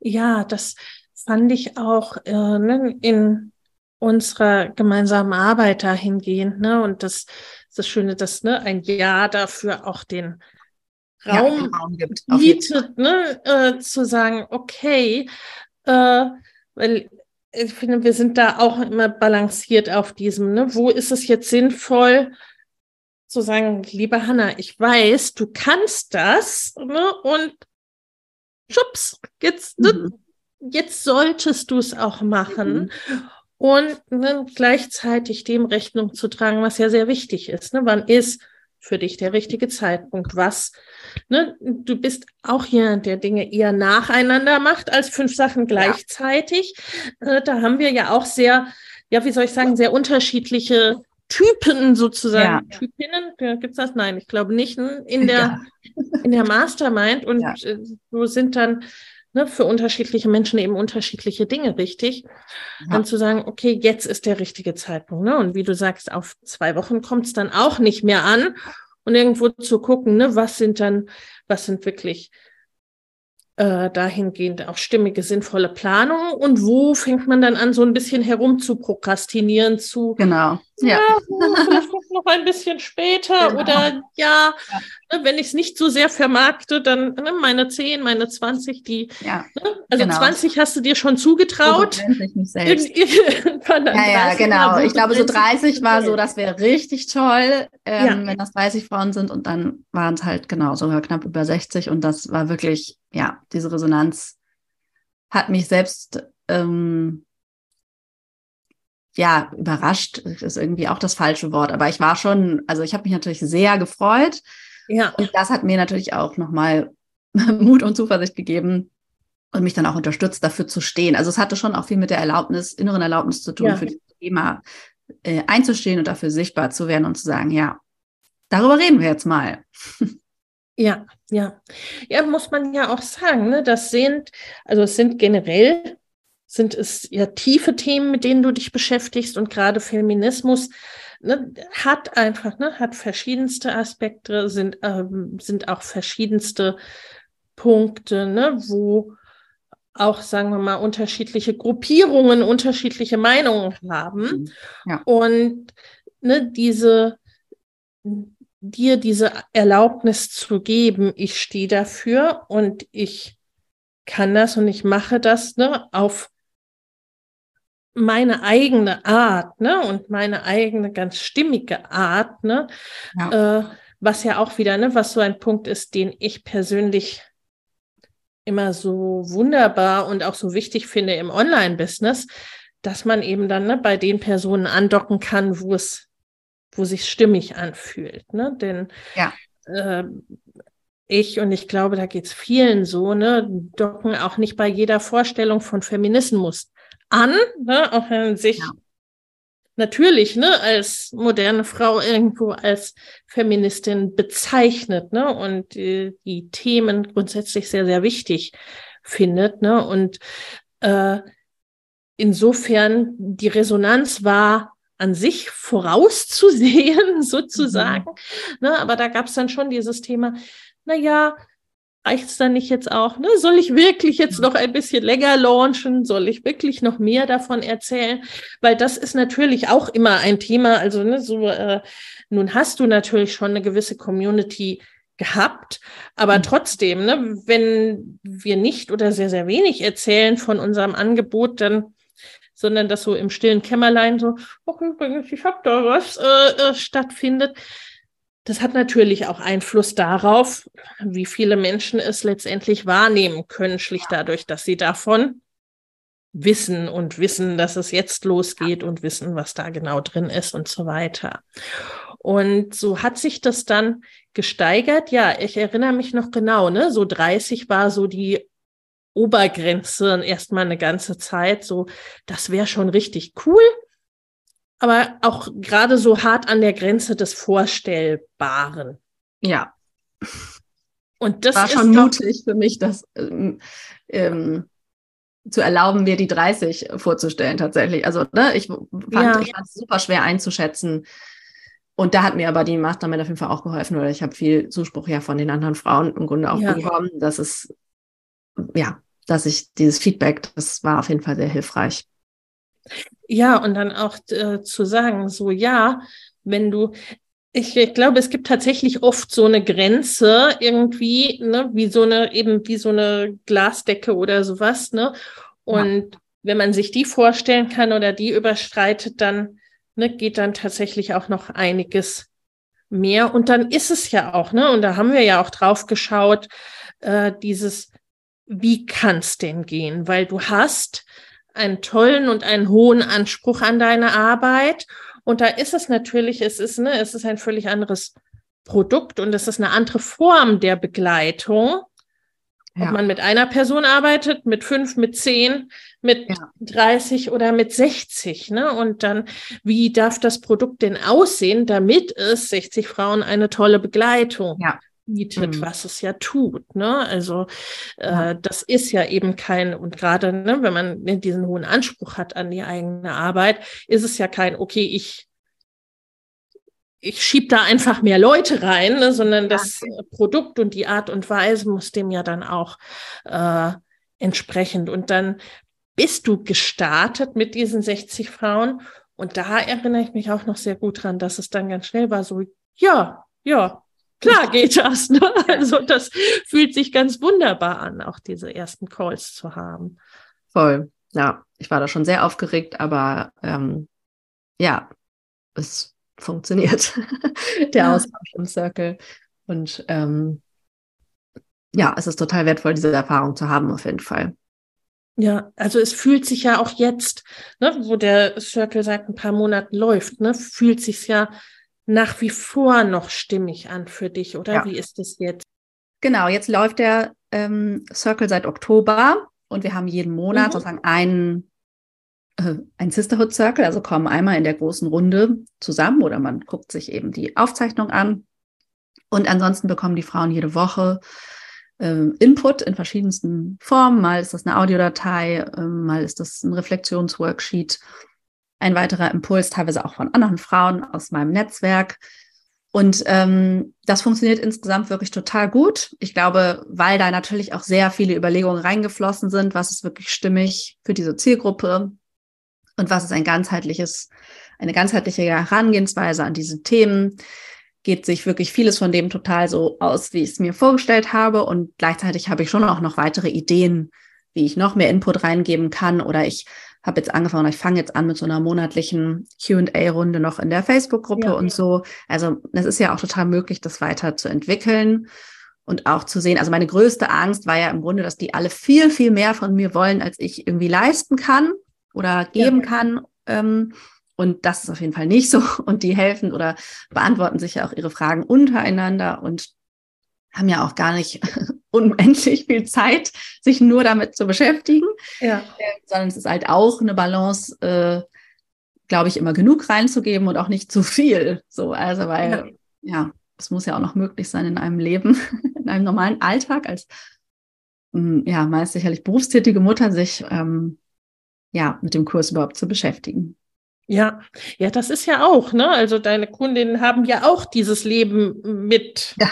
Ja, das fand ich auch äh, ne, in unserer gemeinsamen Arbeit dahingehend. Ne? Und das, das Schöne, dass ne, ein Ja dafür auch den Raum, ja, Raum gibt, bietet, ne, äh, zu sagen, okay, äh, weil ich finde, wir sind da auch immer balanciert auf diesem, ne? Wo ist es jetzt sinnvoll zu sagen, liebe Hanna, ich weiß, du kannst das, ne? Und schubs, jetzt, ne? mhm. jetzt solltest du es auch machen. Mhm. Und ne, gleichzeitig dem Rechnung zu tragen, was ja sehr wichtig ist. Ne? Wann ist für dich der richtige Zeitpunkt? Was Ne? Du bist auch jemand, der Dinge eher nacheinander macht als fünf Sachen gleichzeitig. Ja. Äh, da haben wir ja auch sehr, ja, wie soll ich sagen, sehr unterschiedliche Typen sozusagen. Ja. Typinnen, gibt es das? Nein, ich glaube nicht in der, ja. <laughs> in der Mastermind. Und ja. Äh, so sind dann ne, für unterschiedliche Menschen eben unterschiedliche Dinge richtig. Dann zu sagen, okay, jetzt ist der richtige Zeitpunkt. Ne? Und wie du sagst, auf zwei Wochen kommt es dann auch nicht mehr an und irgendwo zu gucken, ne, was sind dann, was sind wirklich äh, dahingehend auch stimmige, sinnvolle Planungen und wo fängt man dann an, so ein bisschen herum zu prokrastinieren, zu genau. Ja, ja vielleicht noch ein bisschen später genau. oder ja, ja. Ne, wenn ich es nicht so sehr vermarkte, dann ne, meine 10, meine 20, die, ja, ne, also genau. 20 hast du dir schon zugetraut. So mich selbst. ja, ja, genau. Ich glaube, so 30 war so, das wäre richtig toll, ähm, wenn das 30 Frauen sind und dann waren es halt genau sogar knapp über 60 und das war wirklich, ja, diese Resonanz hat mich selbst ähm, ja, überrascht ist irgendwie auch das falsche Wort, aber ich war schon, also ich habe mich natürlich sehr gefreut. Ja. Und das hat mir natürlich auch nochmal <laughs> Mut und Zuversicht gegeben und mich dann auch unterstützt, dafür zu stehen. Also es hatte schon auch viel mit der Erlaubnis, inneren Erlaubnis zu tun, ja. für das Thema äh, einzustehen und dafür sichtbar zu werden und zu sagen, ja, darüber reden wir jetzt mal. <laughs> Ja, ja. Ja, muss man ja auch sagen, ne? das sind, also es sind generell sind es ja tiefe Themen, mit denen du dich beschäftigst und gerade Feminismus ne, hat einfach, ne, hat verschiedenste Aspekte, sind, ähm, sind auch verschiedenste Punkte, ne, wo auch, sagen wir mal, unterschiedliche Gruppierungen, unterschiedliche Meinungen haben. Mhm. Ja. Und ne, diese, dir diese Erlaubnis zu geben, ich stehe dafür und ich kann das und ich mache das ne, auf meine eigene Art, ne, und meine eigene ganz stimmige Art, ne, ja. Äh, was ja auch wieder, ne, was so ein Punkt ist, den ich persönlich immer so wunderbar und auch so wichtig finde im Online-Business, dass man eben dann ne, bei den Personen andocken kann, wo es, wo sich stimmig anfühlt. Ne? Denn ja. äh, ich und ich glaube, da geht es vielen so, ne, docken auch nicht bei jeder Vorstellung von Feminismus an, ne, auch wenn sich ja. natürlich ne, als moderne Frau irgendwo als Feministin bezeichnet ne, und äh, die Themen grundsätzlich sehr, sehr wichtig findet. Ne, und äh, insofern die Resonanz war an sich vorauszusehen, <laughs> sozusagen. Mhm. Ne, aber da gab es dann schon dieses Thema, na ja, reicht es dann nicht jetzt auch? Ne? Soll ich wirklich jetzt noch ein bisschen länger launchen? Soll ich wirklich noch mehr davon erzählen? Weil das ist natürlich auch immer ein Thema. Also ne, so äh, nun hast du natürlich schon eine gewisse Community gehabt, aber mhm. trotzdem, ne, wenn wir nicht oder sehr sehr wenig erzählen von unserem Angebot, dann sondern das so im stillen Kämmerlein so, ach übrigens, ich habe da was äh, äh, stattfindet, das hat natürlich auch Einfluss darauf, wie viele Menschen es letztendlich wahrnehmen können, schlicht dadurch, dass sie davon wissen und wissen, dass es jetzt losgeht und wissen, was da genau drin ist und so weiter. Und so hat sich das dann gesteigert. Ja, ich erinnere mich noch genau, ne? So 30 war so die Obergrenze erstmal eine ganze Zeit. So, das wäre schon richtig cool aber auch gerade so hart an der Grenze des Vorstellbaren. Ja. Und das war schon mutig für mich, das ähm, ähm, zu erlauben, mir die 30 vorzustellen tatsächlich. Also ne, ich fand, ja. es super schwer einzuschätzen. Und da hat mir aber die Mastermind auf jeden Fall auch geholfen, oder ich habe viel Zuspruch ja von den anderen Frauen im Grunde auch ja. bekommen, dass es, ja, dass ich dieses Feedback, das war auf jeden Fall sehr hilfreich. Ja, und dann auch äh, zu sagen, so ja, wenn du, ich, ich, glaube, es gibt tatsächlich oft so eine Grenze irgendwie, ne, wie so eine, eben wie so eine Glasdecke oder sowas, ne? Und ja. wenn man sich die vorstellen kann oder die überstreitet, dann ne, geht dann tatsächlich auch noch einiges mehr. Und dann ist es ja auch, ne? Und da haben wir ja auch drauf geschaut, äh, dieses, wie kann es denn gehen? Weil du hast einen tollen und einen hohen Anspruch an deine Arbeit. Und da ist es natürlich, es ist, ne, es ist ein völlig anderes Produkt und es ist eine andere Form der Begleitung. Ja. Ob man mit einer Person arbeitet, mit fünf, mit zehn, mit ja. 30 oder mit 60. Ne? Und dann, wie darf das Produkt denn aussehen, damit es 60 Frauen eine tolle Begleitung ja bietet, mhm. was es ja tut. Ne? Also äh, das ist ja eben kein, und gerade ne, wenn man diesen hohen Anspruch hat an die eigene Arbeit, ist es ja kein, okay, ich ich schieb da einfach mehr Leute rein, ne, sondern das ja. Produkt und die Art und Weise muss dem ja dann auch äh, entsprechend. Und dann bist du gestartet mit diesen 60 Frauen. Und da erinnere ich mich auch noch sehr gut dran, dass es dann ganz schnell war, so, ja, ja, Klar geht das. Ne? <laughs> Also das fühlt sich ganz wunderbar an, auch diese ersten Calls zu haben. Voll. Ja, ich war da schon sehr aufgeregt, aber ähm, ja, es funktioniert. <laughs> Der ja. Austausch im Circle. Und ähm, ja, es ist total wertvoll, diese Erfahrung zu haben, auf jeden Fall. Ja, also es fühlt sich ja auch jetzt, ne, wo der Circle seit ein paar Monaten läuft, ne, fühlt sich ja nach wie vor noch stimmig an für dich, oder ja. wie ist es jetzt? Genau, jetzt läuft der ähm, Circle seit Oktober und wir haben jeden Monat mhm. sozusagen einen, äh, ein Sisterhood Circle, also kommen einmal in der großen Runde zusammen oder man guckt sich eben die Aufzeichnung an. Und ansonsten bekommen die Frauen jede Woche äh, Input in verschiedensten Formen. Mal ist das eine Audiodatei, äh, mal ist das ein Reflexionsworksheet ein weiterer Impuls, teilweise auch von anderen Frauen aus meinem Netzwerk. Und ähm, das funktioniert insgesamt wirklich total gut. Ich glaube, weil da natürlich auch sehr viele Überlegungen reingeflossen sind, was ist wirklich stimmig für diese Zielgruppe und was ist ein ganzheitliches, eine ganzheitliche Herangehensweise an diese Themen. Geht sich wirklich vieles von dem total so aus, wie ich es mir vorgestellt habe. Und gleichzeitig habe ich schon auch noch weitere Ideen, wie ich noch mehr Input reingeben kann oder ich habe jetzt angefangen, ich fange jetzt an mit so einer monatlichen QA-Runde noch in der Facebook-Gruppe ja, und so. Also es ist ja auch total möglich, das weiter zu entwickeln und auch zu sehen. Also meine größte Angst war ja im Grunde, dass die alle viel, viel mehr von mir wollen, als ich irgendwie leisten kann oder geben ja. kann. Ähm, und das ist auf jeden Fall nicht so. Und die helfen oder beantworten sich ja auch ihre Fragen untereinander und haben ja auch gar nicht <laughs> unendlich viel Zeit, sich nur damit zu beschäftigen, ja. äh, sondern es ist halt auch eine Balance, äh, glaube ich, immer genug reinzugeben und auch nicht zu viel. So, also weil ja, es muss ja auch noch möglich sein in einem Leben, <laughs> in einem normalen Alltag als mm, ja meist sicherlich berufstätige Mutter sich ähm, ja mit dem Kurs überhaupt zu beschäftigen. Ja, ja, das ist ja auch, ne? Also deine Kundinnen haben ja auch dieses Leben mit ja.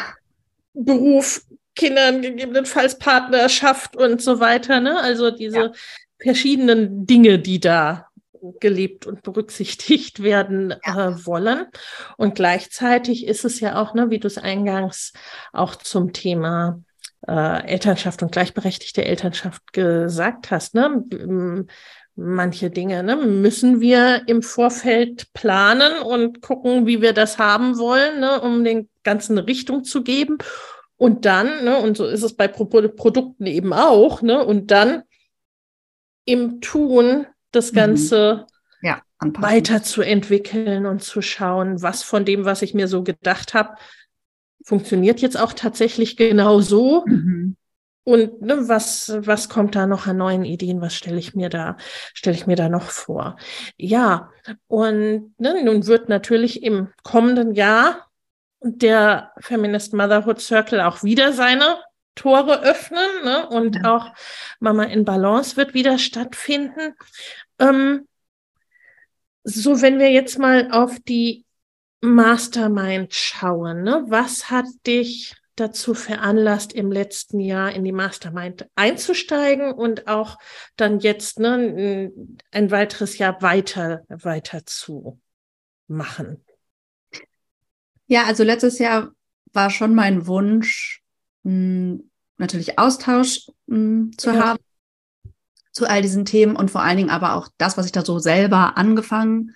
Beruf, Kindern, gegebenenfalls Partnerschaft und so weiter. Ne? Also diese ja. verschiedenen Dinge, die da gelebt und berücksichtigt werden ja. äh, wollen. Und gleichzeitig ist es ja auch, ne, wie du es eingangs auch zum Thema äh, Elternschaft und gleichberechtigte Elternschaft gesagt hast, ne? Manche Dinge ne, müssen wir im Vorfeld planen und gucken, wie wir das haben wollen, ne, um den ganzen Richtung zu geben. Und dann, ne, und so ist es bei Pro Produkten eben auch, ne, und dann im Tun das mhm. Ganze mhm. ja, weiterzuentwickeln und zu schauen, was von dem, was ich mir so gedacht habe, funktioniert jetzt auch tatsächlich genau so. Mhm. Und ne, was, was kommt da noch an neuen Ideen? Was stelle ich mir da, stelle ich mir da noch vor? Ja, und ne, nun wird natürlich im kommenden Jahr der Feminist Motherhood Circle auch wieder seine Tore öffnen ne? und ja. auch Mama in Balance wird wieder stattfinden. Ähm, so, wenn wir jetzt mal auf die Mastermind schauen, ne? was hat dich dazu veranlasst, im letzten Jahr in die Mastermind einzusteigen und auch dann jetzt ne, ein weiteres Jahr weiter, weiter zu machen? Ja, also letztes Jahr war schon mein Wunsch, mh, hm, natürlich Austausch mh, hm, zu ja. haben zu all diesen Themen und vor allen Dingen aber auch das, was ich da so selber angefangen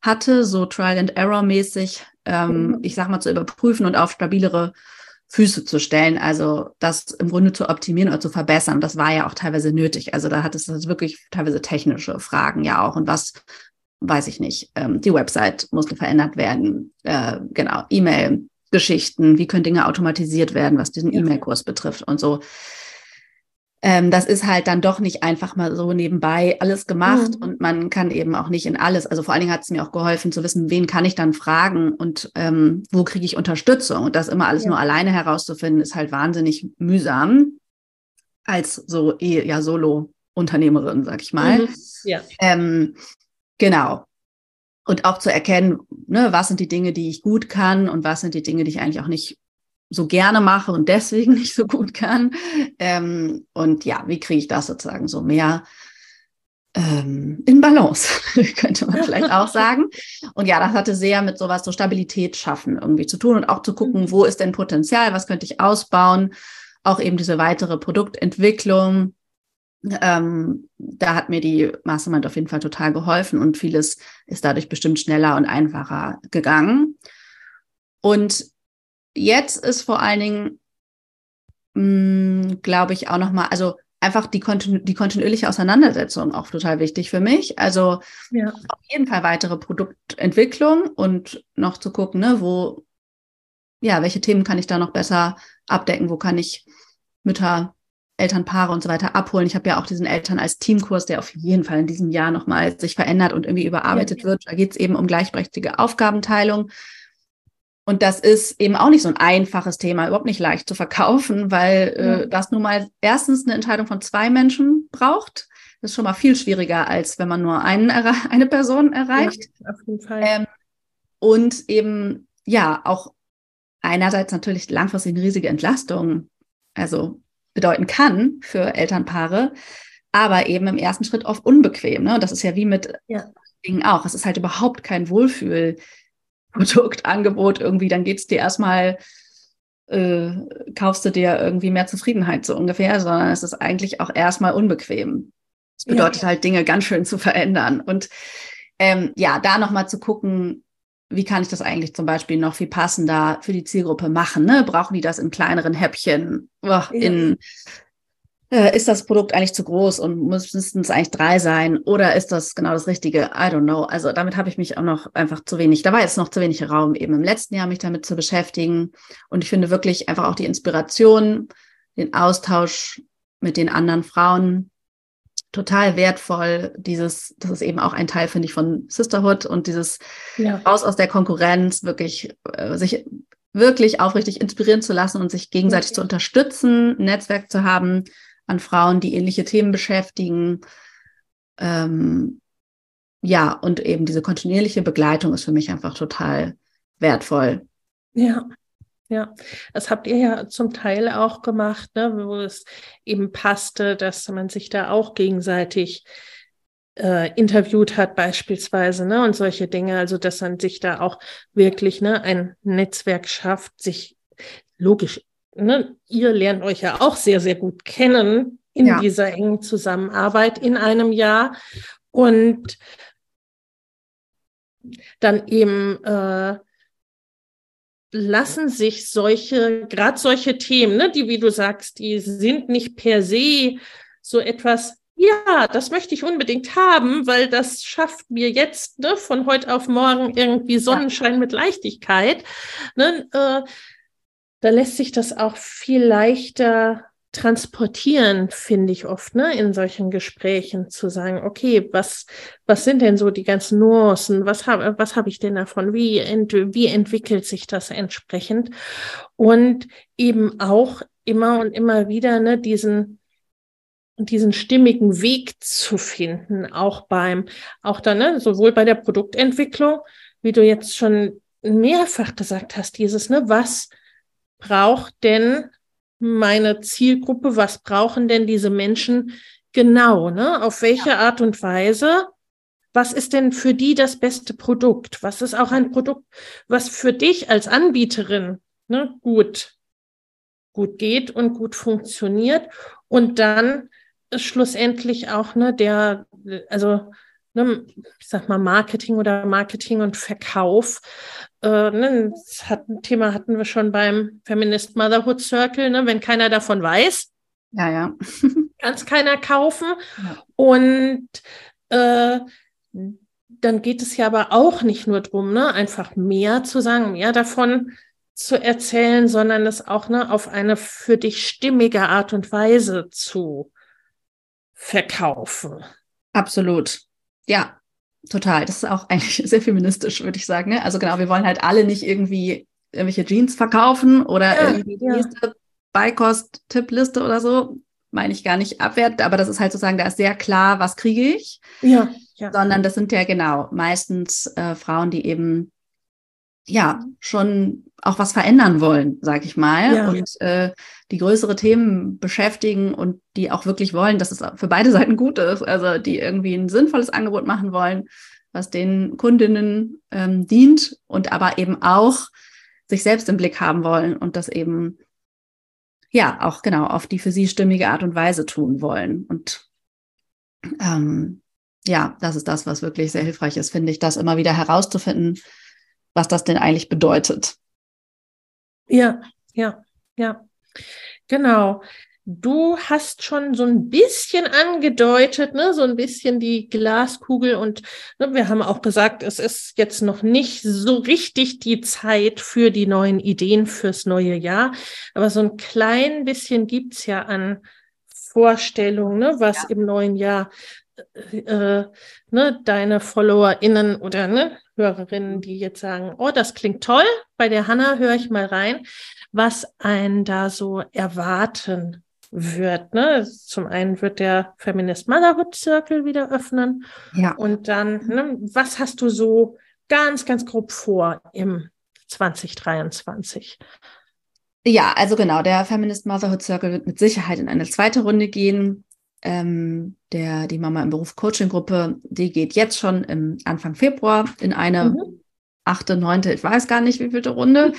hatte, so Trial and Error mäßig, ähm, mhm. ich sag mal, zu überprüfen und auf stabilere Füße zu stellen, also das im Grunde zu optimieren oder zu verbessern. Das war ja auch teilweise nötig. Also da hat es wirklich teilweise technische Fragen ja auch. Und was weiß ich nicht, ähm, die Website musste verändert werden, äh, genau, E-Mail-Geschichten, wie können Dinge automatisiert werden, was diesen. E-Mail-Kurs betrifft und so. Ähm, das ist halt dann doch nicht einfach mal so nebenbei alles gemacht mhm. und man kann eben auch nicht in alles. Also vor allen Dingen hat es mir auch geholfen zu wissen, wen kann ich dann fragen und ähm, wo kriege ich Unterstützung. Und das immer alles ja. nur alleine herauszufinden, ist halt wahnsinnig mühsam als so eh, ja Solo-Unternehmerin, sag ich mal. Mhm. Ja. Ähm, Genau. Und auch zu erkennen, ne, was sind die Dinge, die ich gut kann und was sind die Dinge, die ich eigentlich auch nicht so gerne mache und deswegen <laughs> nicht so gut kann. Ähm, und ja, wie kriege ich das sozusagen so mehr ähm, in Balance, <laughs> könnte man vielleicht auch <laughs> sagen. Und ja, das hatte sehr mit sowas, so Stabilität schaffen irgendwie zu tun und auch zu gucken, wo ist denn Potenzial, was könnte ich ausbauen. Auch eben diese weitere Produktentwicklung, ähm, da hat mir die Mastermind auf jeden Fall total geholfen und vieles ist dadurch bestimmt schneller und einfacher gegangen. Und jetzt ist vor allen Dingen, hm, glaube ich, auch nochmal, also einfach die, kontinu die kontinuierliche Auseinandersetzung auch total wichtig für mich. Also ja. auf jeden Fall weitere Produktentwicklung und noch zu gucken, ne, wo, ja, welche Themen kann ich da noch besser abdecken, wo kann ich Mütter Elternpaare und so weiter abholen. Ich habe ja auch diesen Eltern als Teamkurs, der auf jeden Fall in diesem Jahr nochmal sich verändert und irgendwie überarbeitet ja. wird. Da geht es eben um gleichberechtigte Aufgabenteilung. Und das ist eben auch nicht so ein einfaches Thema, überhaupt nicht leicht zu verkaufen, weil äh, das nun mal erstens eine Entscheidung von zwei Menschen braucht. Das ist schon mal viel schwieriger, als wenn man nur einen, <laughs> eine Person erreicht. Ja, auf jeden Fall. Ähm, und eben ja auch einerseits natürlich langfristig eine riesige Entlastung, also bedeuten kann für Elternpaare, aber eben im ersten Schritt oft unbequem. Ne? Und das ist ja wie mit ja. Dingen auch. Es ist halt überhaupt kein Wohlfühlprodukt, <laughs> Angebot irgendwie. Dann geht es dir erstmal, äh, kaufst du dir irgendwie mehr Zufriedenheit so ungefähr, sondern es ist eigentlich auch erstmal unbequem. Es bedeutet ja. halt, Dinge ganz schön zu verändern. Und ähm, ja, da nochmal zu gucken, wie kann ich das eigentlich zum Beispiel noch viel passender für die Zielgruppe machen? Ne? Brauchen die das in kleineren Häppchen? Oh. In äh, ist das Produkt eigentlich zu groß und müssten es eigentlich drei sein? Oder ist das genau das Richtige? I don't know. Also damit habe ich mich auch noch einfach zu wenig. Da war jetzt noch zu wenig Raum, eben im letzten Jahr mich damit zu beschäftigen. Und ich finde wirklich einfach auch die Inspiration, den Austausch mit den anderen Frauen total wertvoll. Dieses, das ist eben auch ein Teil, finde ich, von Sisterhood und dieses ja. raus aus der Konkurrenz, wirklich äh, sich wirklich aufrichtig inspirieren zu lassen und sich gegenseitig okay. zu unterstützen, ein Netzwerk zu haben an Frauen, die ähnliche Themen beschäftigen. Ähm, ja, und eben diese kontinuierliche Begleitung ist für mich einfach total wertvoll. Ja, ja, das habt ihr ja zum Teil auch gemacht, ne, wo es eben passte, dass man sich da auch gegenseitig äh, interviewt hat beispielsweise, ne, und solche Dinge. Also dass man sich da auch wirklich ne, ein Netzwerk schafft, sich logisch, ne, ihr lernt euch ja auch sehr, sehr gut kennen in ja. dieser engen Zusammenarbeit in einem Jahr und dann eben äh, lassen sich solche, gerade solche Themen, ne, die, wie du sagst, die sind nicht per se so etwas, ja, das möchte ich unbedingt haben, weil das schafft mir jetzt ne, von heute auf morgen irgendwie Sonnenschein mit Leichtigkeit. Ne, äh, da lässt sich das auch viel leichter transportieren, finde ich oft, ne, in solchen Gesprächen zu sagen, okay, was, was sind denn so die ganzen Nuancen? Was habe, was habe ich denn davon? Wie, ent, wie entwickelt sich das entsprechend? Und eben auch immer und immer wieder, ne, diesen, diesen stimmigen Weg zu finden, auch beim, auch dann, ne, sowohl bei der Produktentwicklung, wie du jetzt schon mehrfach gesagt hast, dieses, ne, was braucht denn meine Zielgruppe, was brauchen denn diese Menschen genau, ne? Auf welche ja. Art und Weise? Was ist denn für die das beste Produkt? Was ist auch ein Produkt, was für dich als Anbieterin ne, gut, gut geht und gut funktioniert? Und dann schlussendlich auch ne, der, also ne, ich sag mal Marketing oder Marketing und Verkauf äh, ne, das hat, ein Thema hatten wir schon beim Feminist Motherhood Circle, ne, wenn keiner davon weiß. Ja, ja. <laughs> kann es keiner kaufen. Ja. Und äh, dann geht es ja aber auch nicht nur darum, ne, einfach mehr zu sagen, mehr davon zu erzählen, sondern es auch ne, auf eine für dich stimmige Art und Weise zu verkaufen. Absolut. Ja, Total. Das ist auch eigentlich <laughs> sehr feministisch, würde ich sagen. Ne? Also genau, wir wollen halt alle nicht irgendwie irgendwelche Jeans verkaufen oder ja, irgendwie die nächste Beikost-Tippliste oder so. Meine ich gar nicht abwertend, aber das ist halt sozusagen, da ist sehr klar, was kriege ich. Ja. ja. Sondern das sind ja genau meistens äh, Frauen, die eben ja schon auch was verändern wollen, sag ich mal, ja. und äh, die größere Themen beschäftigen und die auch wirklich wollen, dass es für beide Seiten gut ist, also die irgendwie ein sinnvolles Angebot machen wollen, was den Kundinnen ähm, dient und aber eben auch sich selbst im Blick haben wollen und das eben ja auch genau auf die für sie stimmige Art und Weise tun wollen und ähm, ja, das ist das, was wirklich sehr hilfreich ist, finde ich, das immer wieder herauszufinden, was das denn eigentlich bedeutet. Ja, ja, ja. Genau. Du hast schon so ein bisschen angedeutet, ne, so ein bisschen die Glaskugel und ne, wir haben auch gesagt, es ist jetzt noch nicht so richtig die Zeit für die neuen Ideen fürs neue Jahr, aber so ein klein bisschen gibt's ja an Vorstellungen, ne, was ja. im neuen Jahr äh, ne, deine FollowerInnen oder ne, Hörerinnen, die jetzt sagen, oh, das klingt toll, bei der Hanna höre ich mal rein, was einen da so erwarten wird. Ne? Zum einen wird der Feminist Motherhood Circle wieder öffnen. Ja. Und dann, ne, was hast du so ganz, ganz grob vor im 2023? Ja, also genau, der Feminist Motherhood Circle wird mit Sicherheit in eine zweite Runde gehen. Ähm, der, die Mama im Beruf Coaching Gruppe, die geht jetzt schon im Anfang Februar in eine mhm. achte, neunte, ich weiß gar nicht, wie vielte Runde.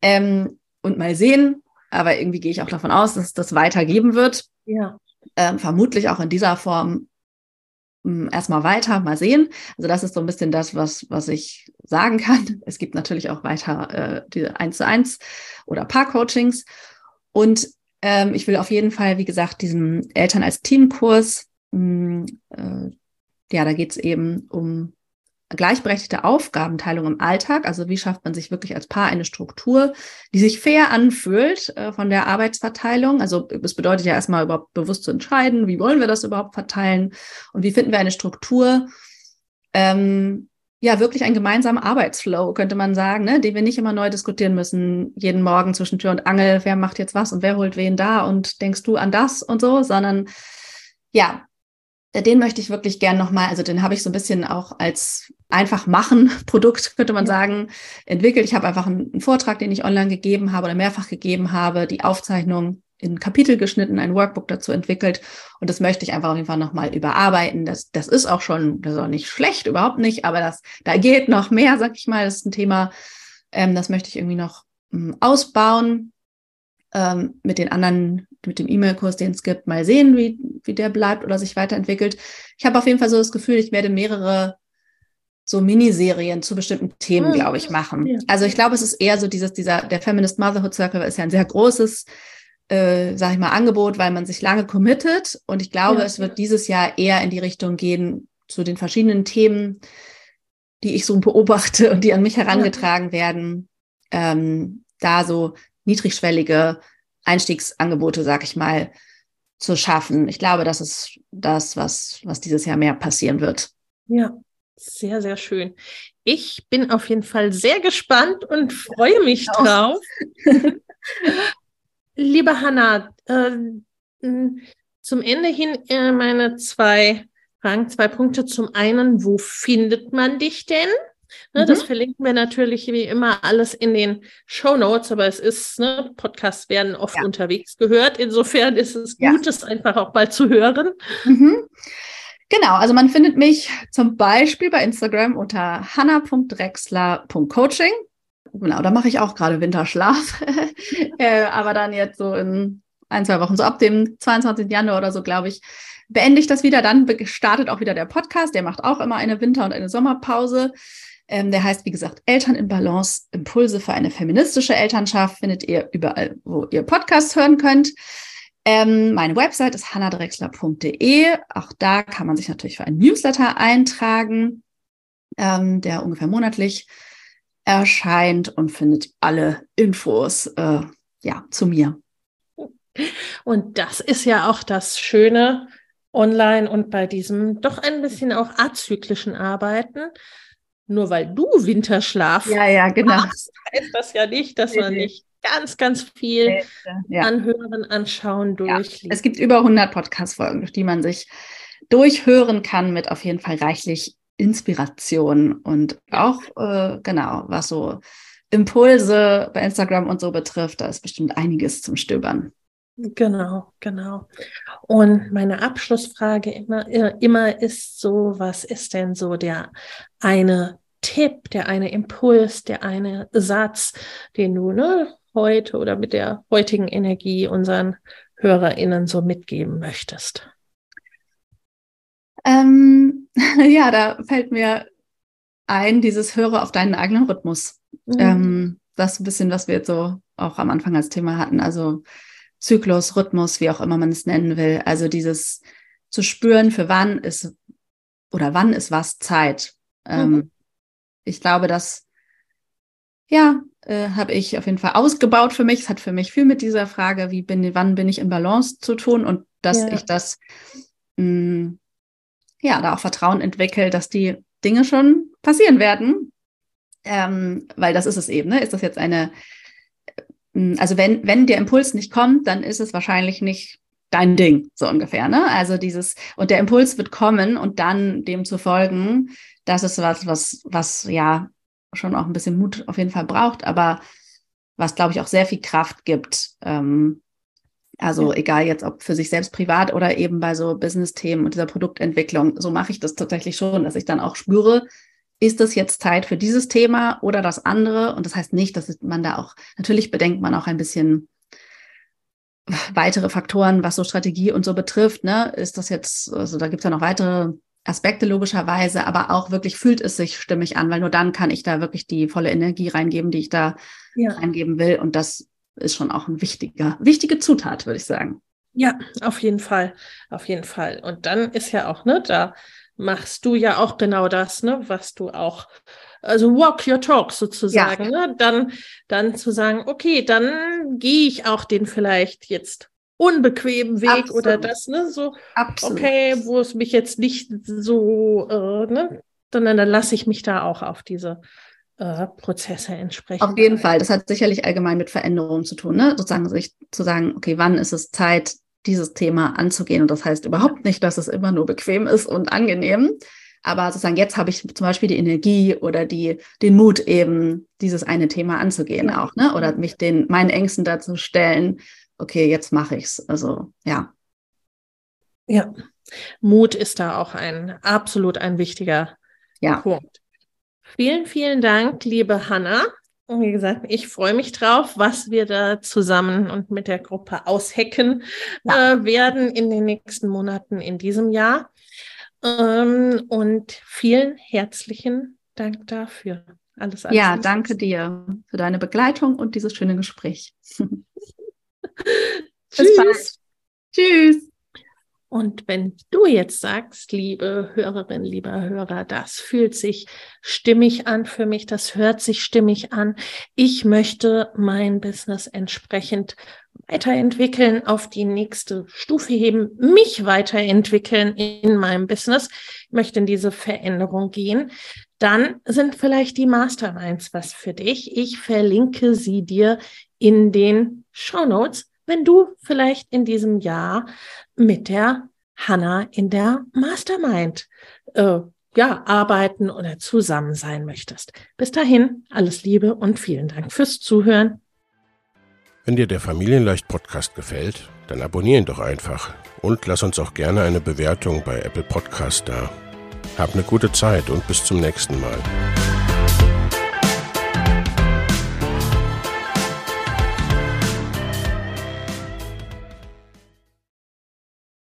Ähm, und mal sehen. Aber irgendwie gehe ich auch davon aus, dass es das weitergeben wird. Ja. Ähm, vermutlich auch in dieser Form hm, erstmal weiter, mal sehen. Also das ist so ein bisschen das, was, was ich sagen kann. Es gibt natürlich auch weiter äh, diese 1 zu 1 oder Paar-Coachings. Und ähm, ich will auf jeden Fall, wie gesagt, diesen Eltern als Teamkurs, mh, hm, äh, ja, da geht es eben um gleichberechtigte Aufgabenteilung im Alltag. Also wie schafft man sich wirklich als Paar eine Struktur, die sich fair anfühlt äh, von der Arbeitsverteilung. Also es bedeutet ja erstmal überhaupt bewusst zu entscheiden, wie wollen wir das überhaupt verteilen und wie finden wir eine Struktur, ähm, ja, wirklich einen gemeinsamen Arbeitsflow, könnte man sagen, ne, den wir nicht immer neu diskutieren müssen, jeden Morgen zwischen Tür und Angel, wer macht jetzt was und wer holt wen da und denkst du an das und so, sondern ja, den möchte ich wirklich gern nochmal, also den habe ich so ein bisschen auch als einfach machen <laughs> Produkt, könnte man sagen, entwickelt. Ich habe einfach einen, einen, Vortrag, den ich online gegeben habe oder mehrfach gegeben habe, die Aufzeichnung in Kapitel geschnitten, ein Workbook dazu entwickelt. Und das möchte ich einfach auf jeden Fall nochmal überarbeiten. Das, das ist auch schon, das ist auch nicht schlecht, überhaupt nicht, aber das, da geht noch mehr, sag ich mal. Das ist ein Thema, ähm, das möchte ich irgendwie noch ähm, ausbauen ähm, mit den anderen, mit dem E-Mail-Kurs, den es gibt, mal sehen, wie, wie der bleibt oder sich weiterentwickelt. Ich habe auf jeden Fall so das Gefühl, ich werde mehrere so Miniserien zu bestimmten Themen, mhm. glaube ich, machen. Also ich glaube, es ist eher so dieses, dieser, der Feminist Motherhood Circle ist ja ein sehr großes, äh, sage ich mal, Angebot, weil man sich lange committet. Und ich glaube, ja. es wird dieses Jahr eher in die Richtung gehen zu den verschiedenen Themen, die ich so <laughs> beobachte und die an mich herangetragen ja. werden. Ähm, da so niedrigschwellige Einstiegsangebote, sag ich mal, zu schaffen. Ich glaube, das ist das, was, was dieses Jahr mehr passieren wird. Ja, sehr, sehr schön. Ich bin auf jeden Fall sehr gespannt und freue mich drauf. <laughs> Liebe Hanna, äh, zum Ende hin äh, meine zwei Fragen, zwei Punkte. Zum einen, wo findet man dich denn? Ne, mhm. Das verlinken wir natürlich wie immer alles in den Show Notes, aber es ist, ne, Podcasts werden oft ja. unterwegs gehört. Insofern ist es ja. gut, es einfach auch mal zu hören. Mhm. Genau, also man findet mich zum Beispiel bei Instagram unter hanna.drexler.coaching. Genau, da mache ich auch gerade Winterschlaf. <laughs> äh, aber dann jetzt so in ein, zwei Wochen, so ab dem 22. Januar oder so, glaube ich, beende ich das wieder. Dann startet auch wieder der Podcast. Der macht auch immer eine Winter- und eine Sommerpause. Ähm, der heißt, wie gesagt, Eltern in Balance, Impulse für eine feministische Elternschaft, findet ihr überall, wo ihr Podcasts hören könnt. Ähm, meine Website ist hannadrexler.de. Auch da kann man sich natürlich für einen Newsletter eintragen, ähm, der ungefähr monatlich erscheint und findet alle Infos äh, ja, zu mir. Und das ist ja auch das Schöne online und bei diesem doch ein bisschen auch azyklischen Arbeiten, nur weil du Winterschlaf ja, ja, genau. machst, heißt das ja nicht, dass man nicht ganz, ganz viel ja. anhören, anschauen, durchlesen. Ja. Es gibt über 100 Podcast-Folgen, durch die man sich durchhören kann mit auf jeden Fall reichlich Inspiration und auch, äh, genau, was so Impulse bei Instagram und so betrifft, da ist bestimmt einiges zum Stöbern. Genau, genau. Und meine Abschlussfrage immer, äh, immer ist so, was ist denn so der eine Tipp, der eine Impuls, der eine Satz, den du ne, heute oder mit der heutigen Energie unseren HörerInnen so mitgeben möchtest? Ähm, <laughs> ja, da fällt mir ein, dieses Höre auf deinen eigenen Rhythmus. Mhm. Ähm, das ist ein bisschen, was wir jetzt so auch am Anfang als Thema hatten. Also Zyklus, Rhythmus, wie auch immer man es nennen will. Also dieses zu spüren, für wann ist oder wann ist was Zeit. Ähm, mhm. ich glaube, das ja, äh, habe ich auf jeden Fall ausgebaut für mich. Es hat für mich viel mit dieser Frage, wie bin, wann bin ich in Balance zu tun und dass ja. ich das mh, mm, ja da auch Vertrauen entwickle, dass die Dinge schon passieren werden. Ähm, weil das ist es eben, ne? Ist das jetzt eine hm, also wenn, wenn der Impuls nicht kommt, dann ist es wahrscheinlich nicht dein Ding, so ungefähr. Ne? Also dieses, und der Impuls wird kommen und dann dem zu folgen, das ist was, was, was ja schon auch ein bisschen Mut auf jeden Fall braucht, aber was, glaube ich, auch sehr viel Kraft gibt. Ähm, also ja. egal jetzt, ob für sich selbst privat oder eben bei so Business-Themen und dieser Produktentwicklung, so mache ich das tatsächlich schon, dass ich dann auch spüre, ist es jetzt Zeit für dieses Thema oder das andere? Und das heißt nicht, dass man da auch, natürlich bedenkt man auch ein bisschen weitere Faktoren, was so Strategie und so betrifft. Ne? Ist das jetzt, also da gibt es ja noch weitere Aspekte logischerweise, aber auch wirklich fühlt es sich stimmig an, weil nur dann kann ich da wirklich die volle Energie reingeben, die ich da ja. reingeben will. Und das ist schon auch ein wichtiger, wichtige Zutat, würde ich sagen. Ja, auf jeden Fall, auf jeden Fall. Und dann ist ja auch, ne, da machst du ja auch genau das, ne, was du auch, also walk your talk sozusagen, ja. ne, dann, dann zu sagen, okay, dann gehe ich auch den vielleicht jetzt unbequemen Weg Absolut. oder das, ne, so, Absolut. okay, wo es mich jetzt nicht so, äh, ne, sondern dann lasse ich mich da auch auf diese äh, Prozesse entsprechen. Auf jeden Fall. Das hat sicherlich allgemein mit Veränderungen zu tun, ne? sozusagen sich zu sagen, okay, wann ist es Zeit, dieses Thema anzugehen? Und das heißt überhaupt nicht, dass es immer nur bequem ist und angenehm. Aber sozusagen jetzt habe ich zum Beispiel die Energie oder die, den Mut eben, dieses eine Thema anzugehen auch, ne? Oder mich den, meinen Ängsten dazu stellen, okay, jetzt mache ich's. Also, ja. Ja. Mut ist da auch ein absolut ein wichtiger ja. Punkt. Vielen, vielen Dank, liebe Hanna. Und wie gesagt, ich freue mich drauf, was wir da zusammen und mit der Gruppe aushecken ja. äh, werden in den nächsten Monaten in diesem Jahr. Ähm, und vielen herzlichen Dank dafür. Alles, alles ja, danke dir für deine Begleitung und dieses schöne Gespräch. <laughs> Tschüss. Tschüss. Und wenn du jetzt sagst, liebe Hörerin, lieber Hörer, das fühlt sich stimmig an für mich, das hört sich stimmig an. Ich möchte mein Business entsprechend weiterentwickeln, auf die nächste Stufe heben, mich weiterentwickeln in meinem Business, ich möchte in diese Veränderung gehen, dann sind vielleicht die Masterminds was für dich. Ich verlinke sie dir in den Show Notes wenn du vielleicht in diesem Jahr mit der Hanna in der Mastermind äh, ja, arbeiten oder zusammen sein möchtest. Bis dahin, alles Liebe und vielen Dank fürs Zuhören. Wenn dir der Familienleicht Podcast gefällt, dann abonniere ihn doch einfach und lass uns auch gerne eine Bewertung bei Apple Podcast da. Hab eine gute Zeit und bis zum nächsten Mal.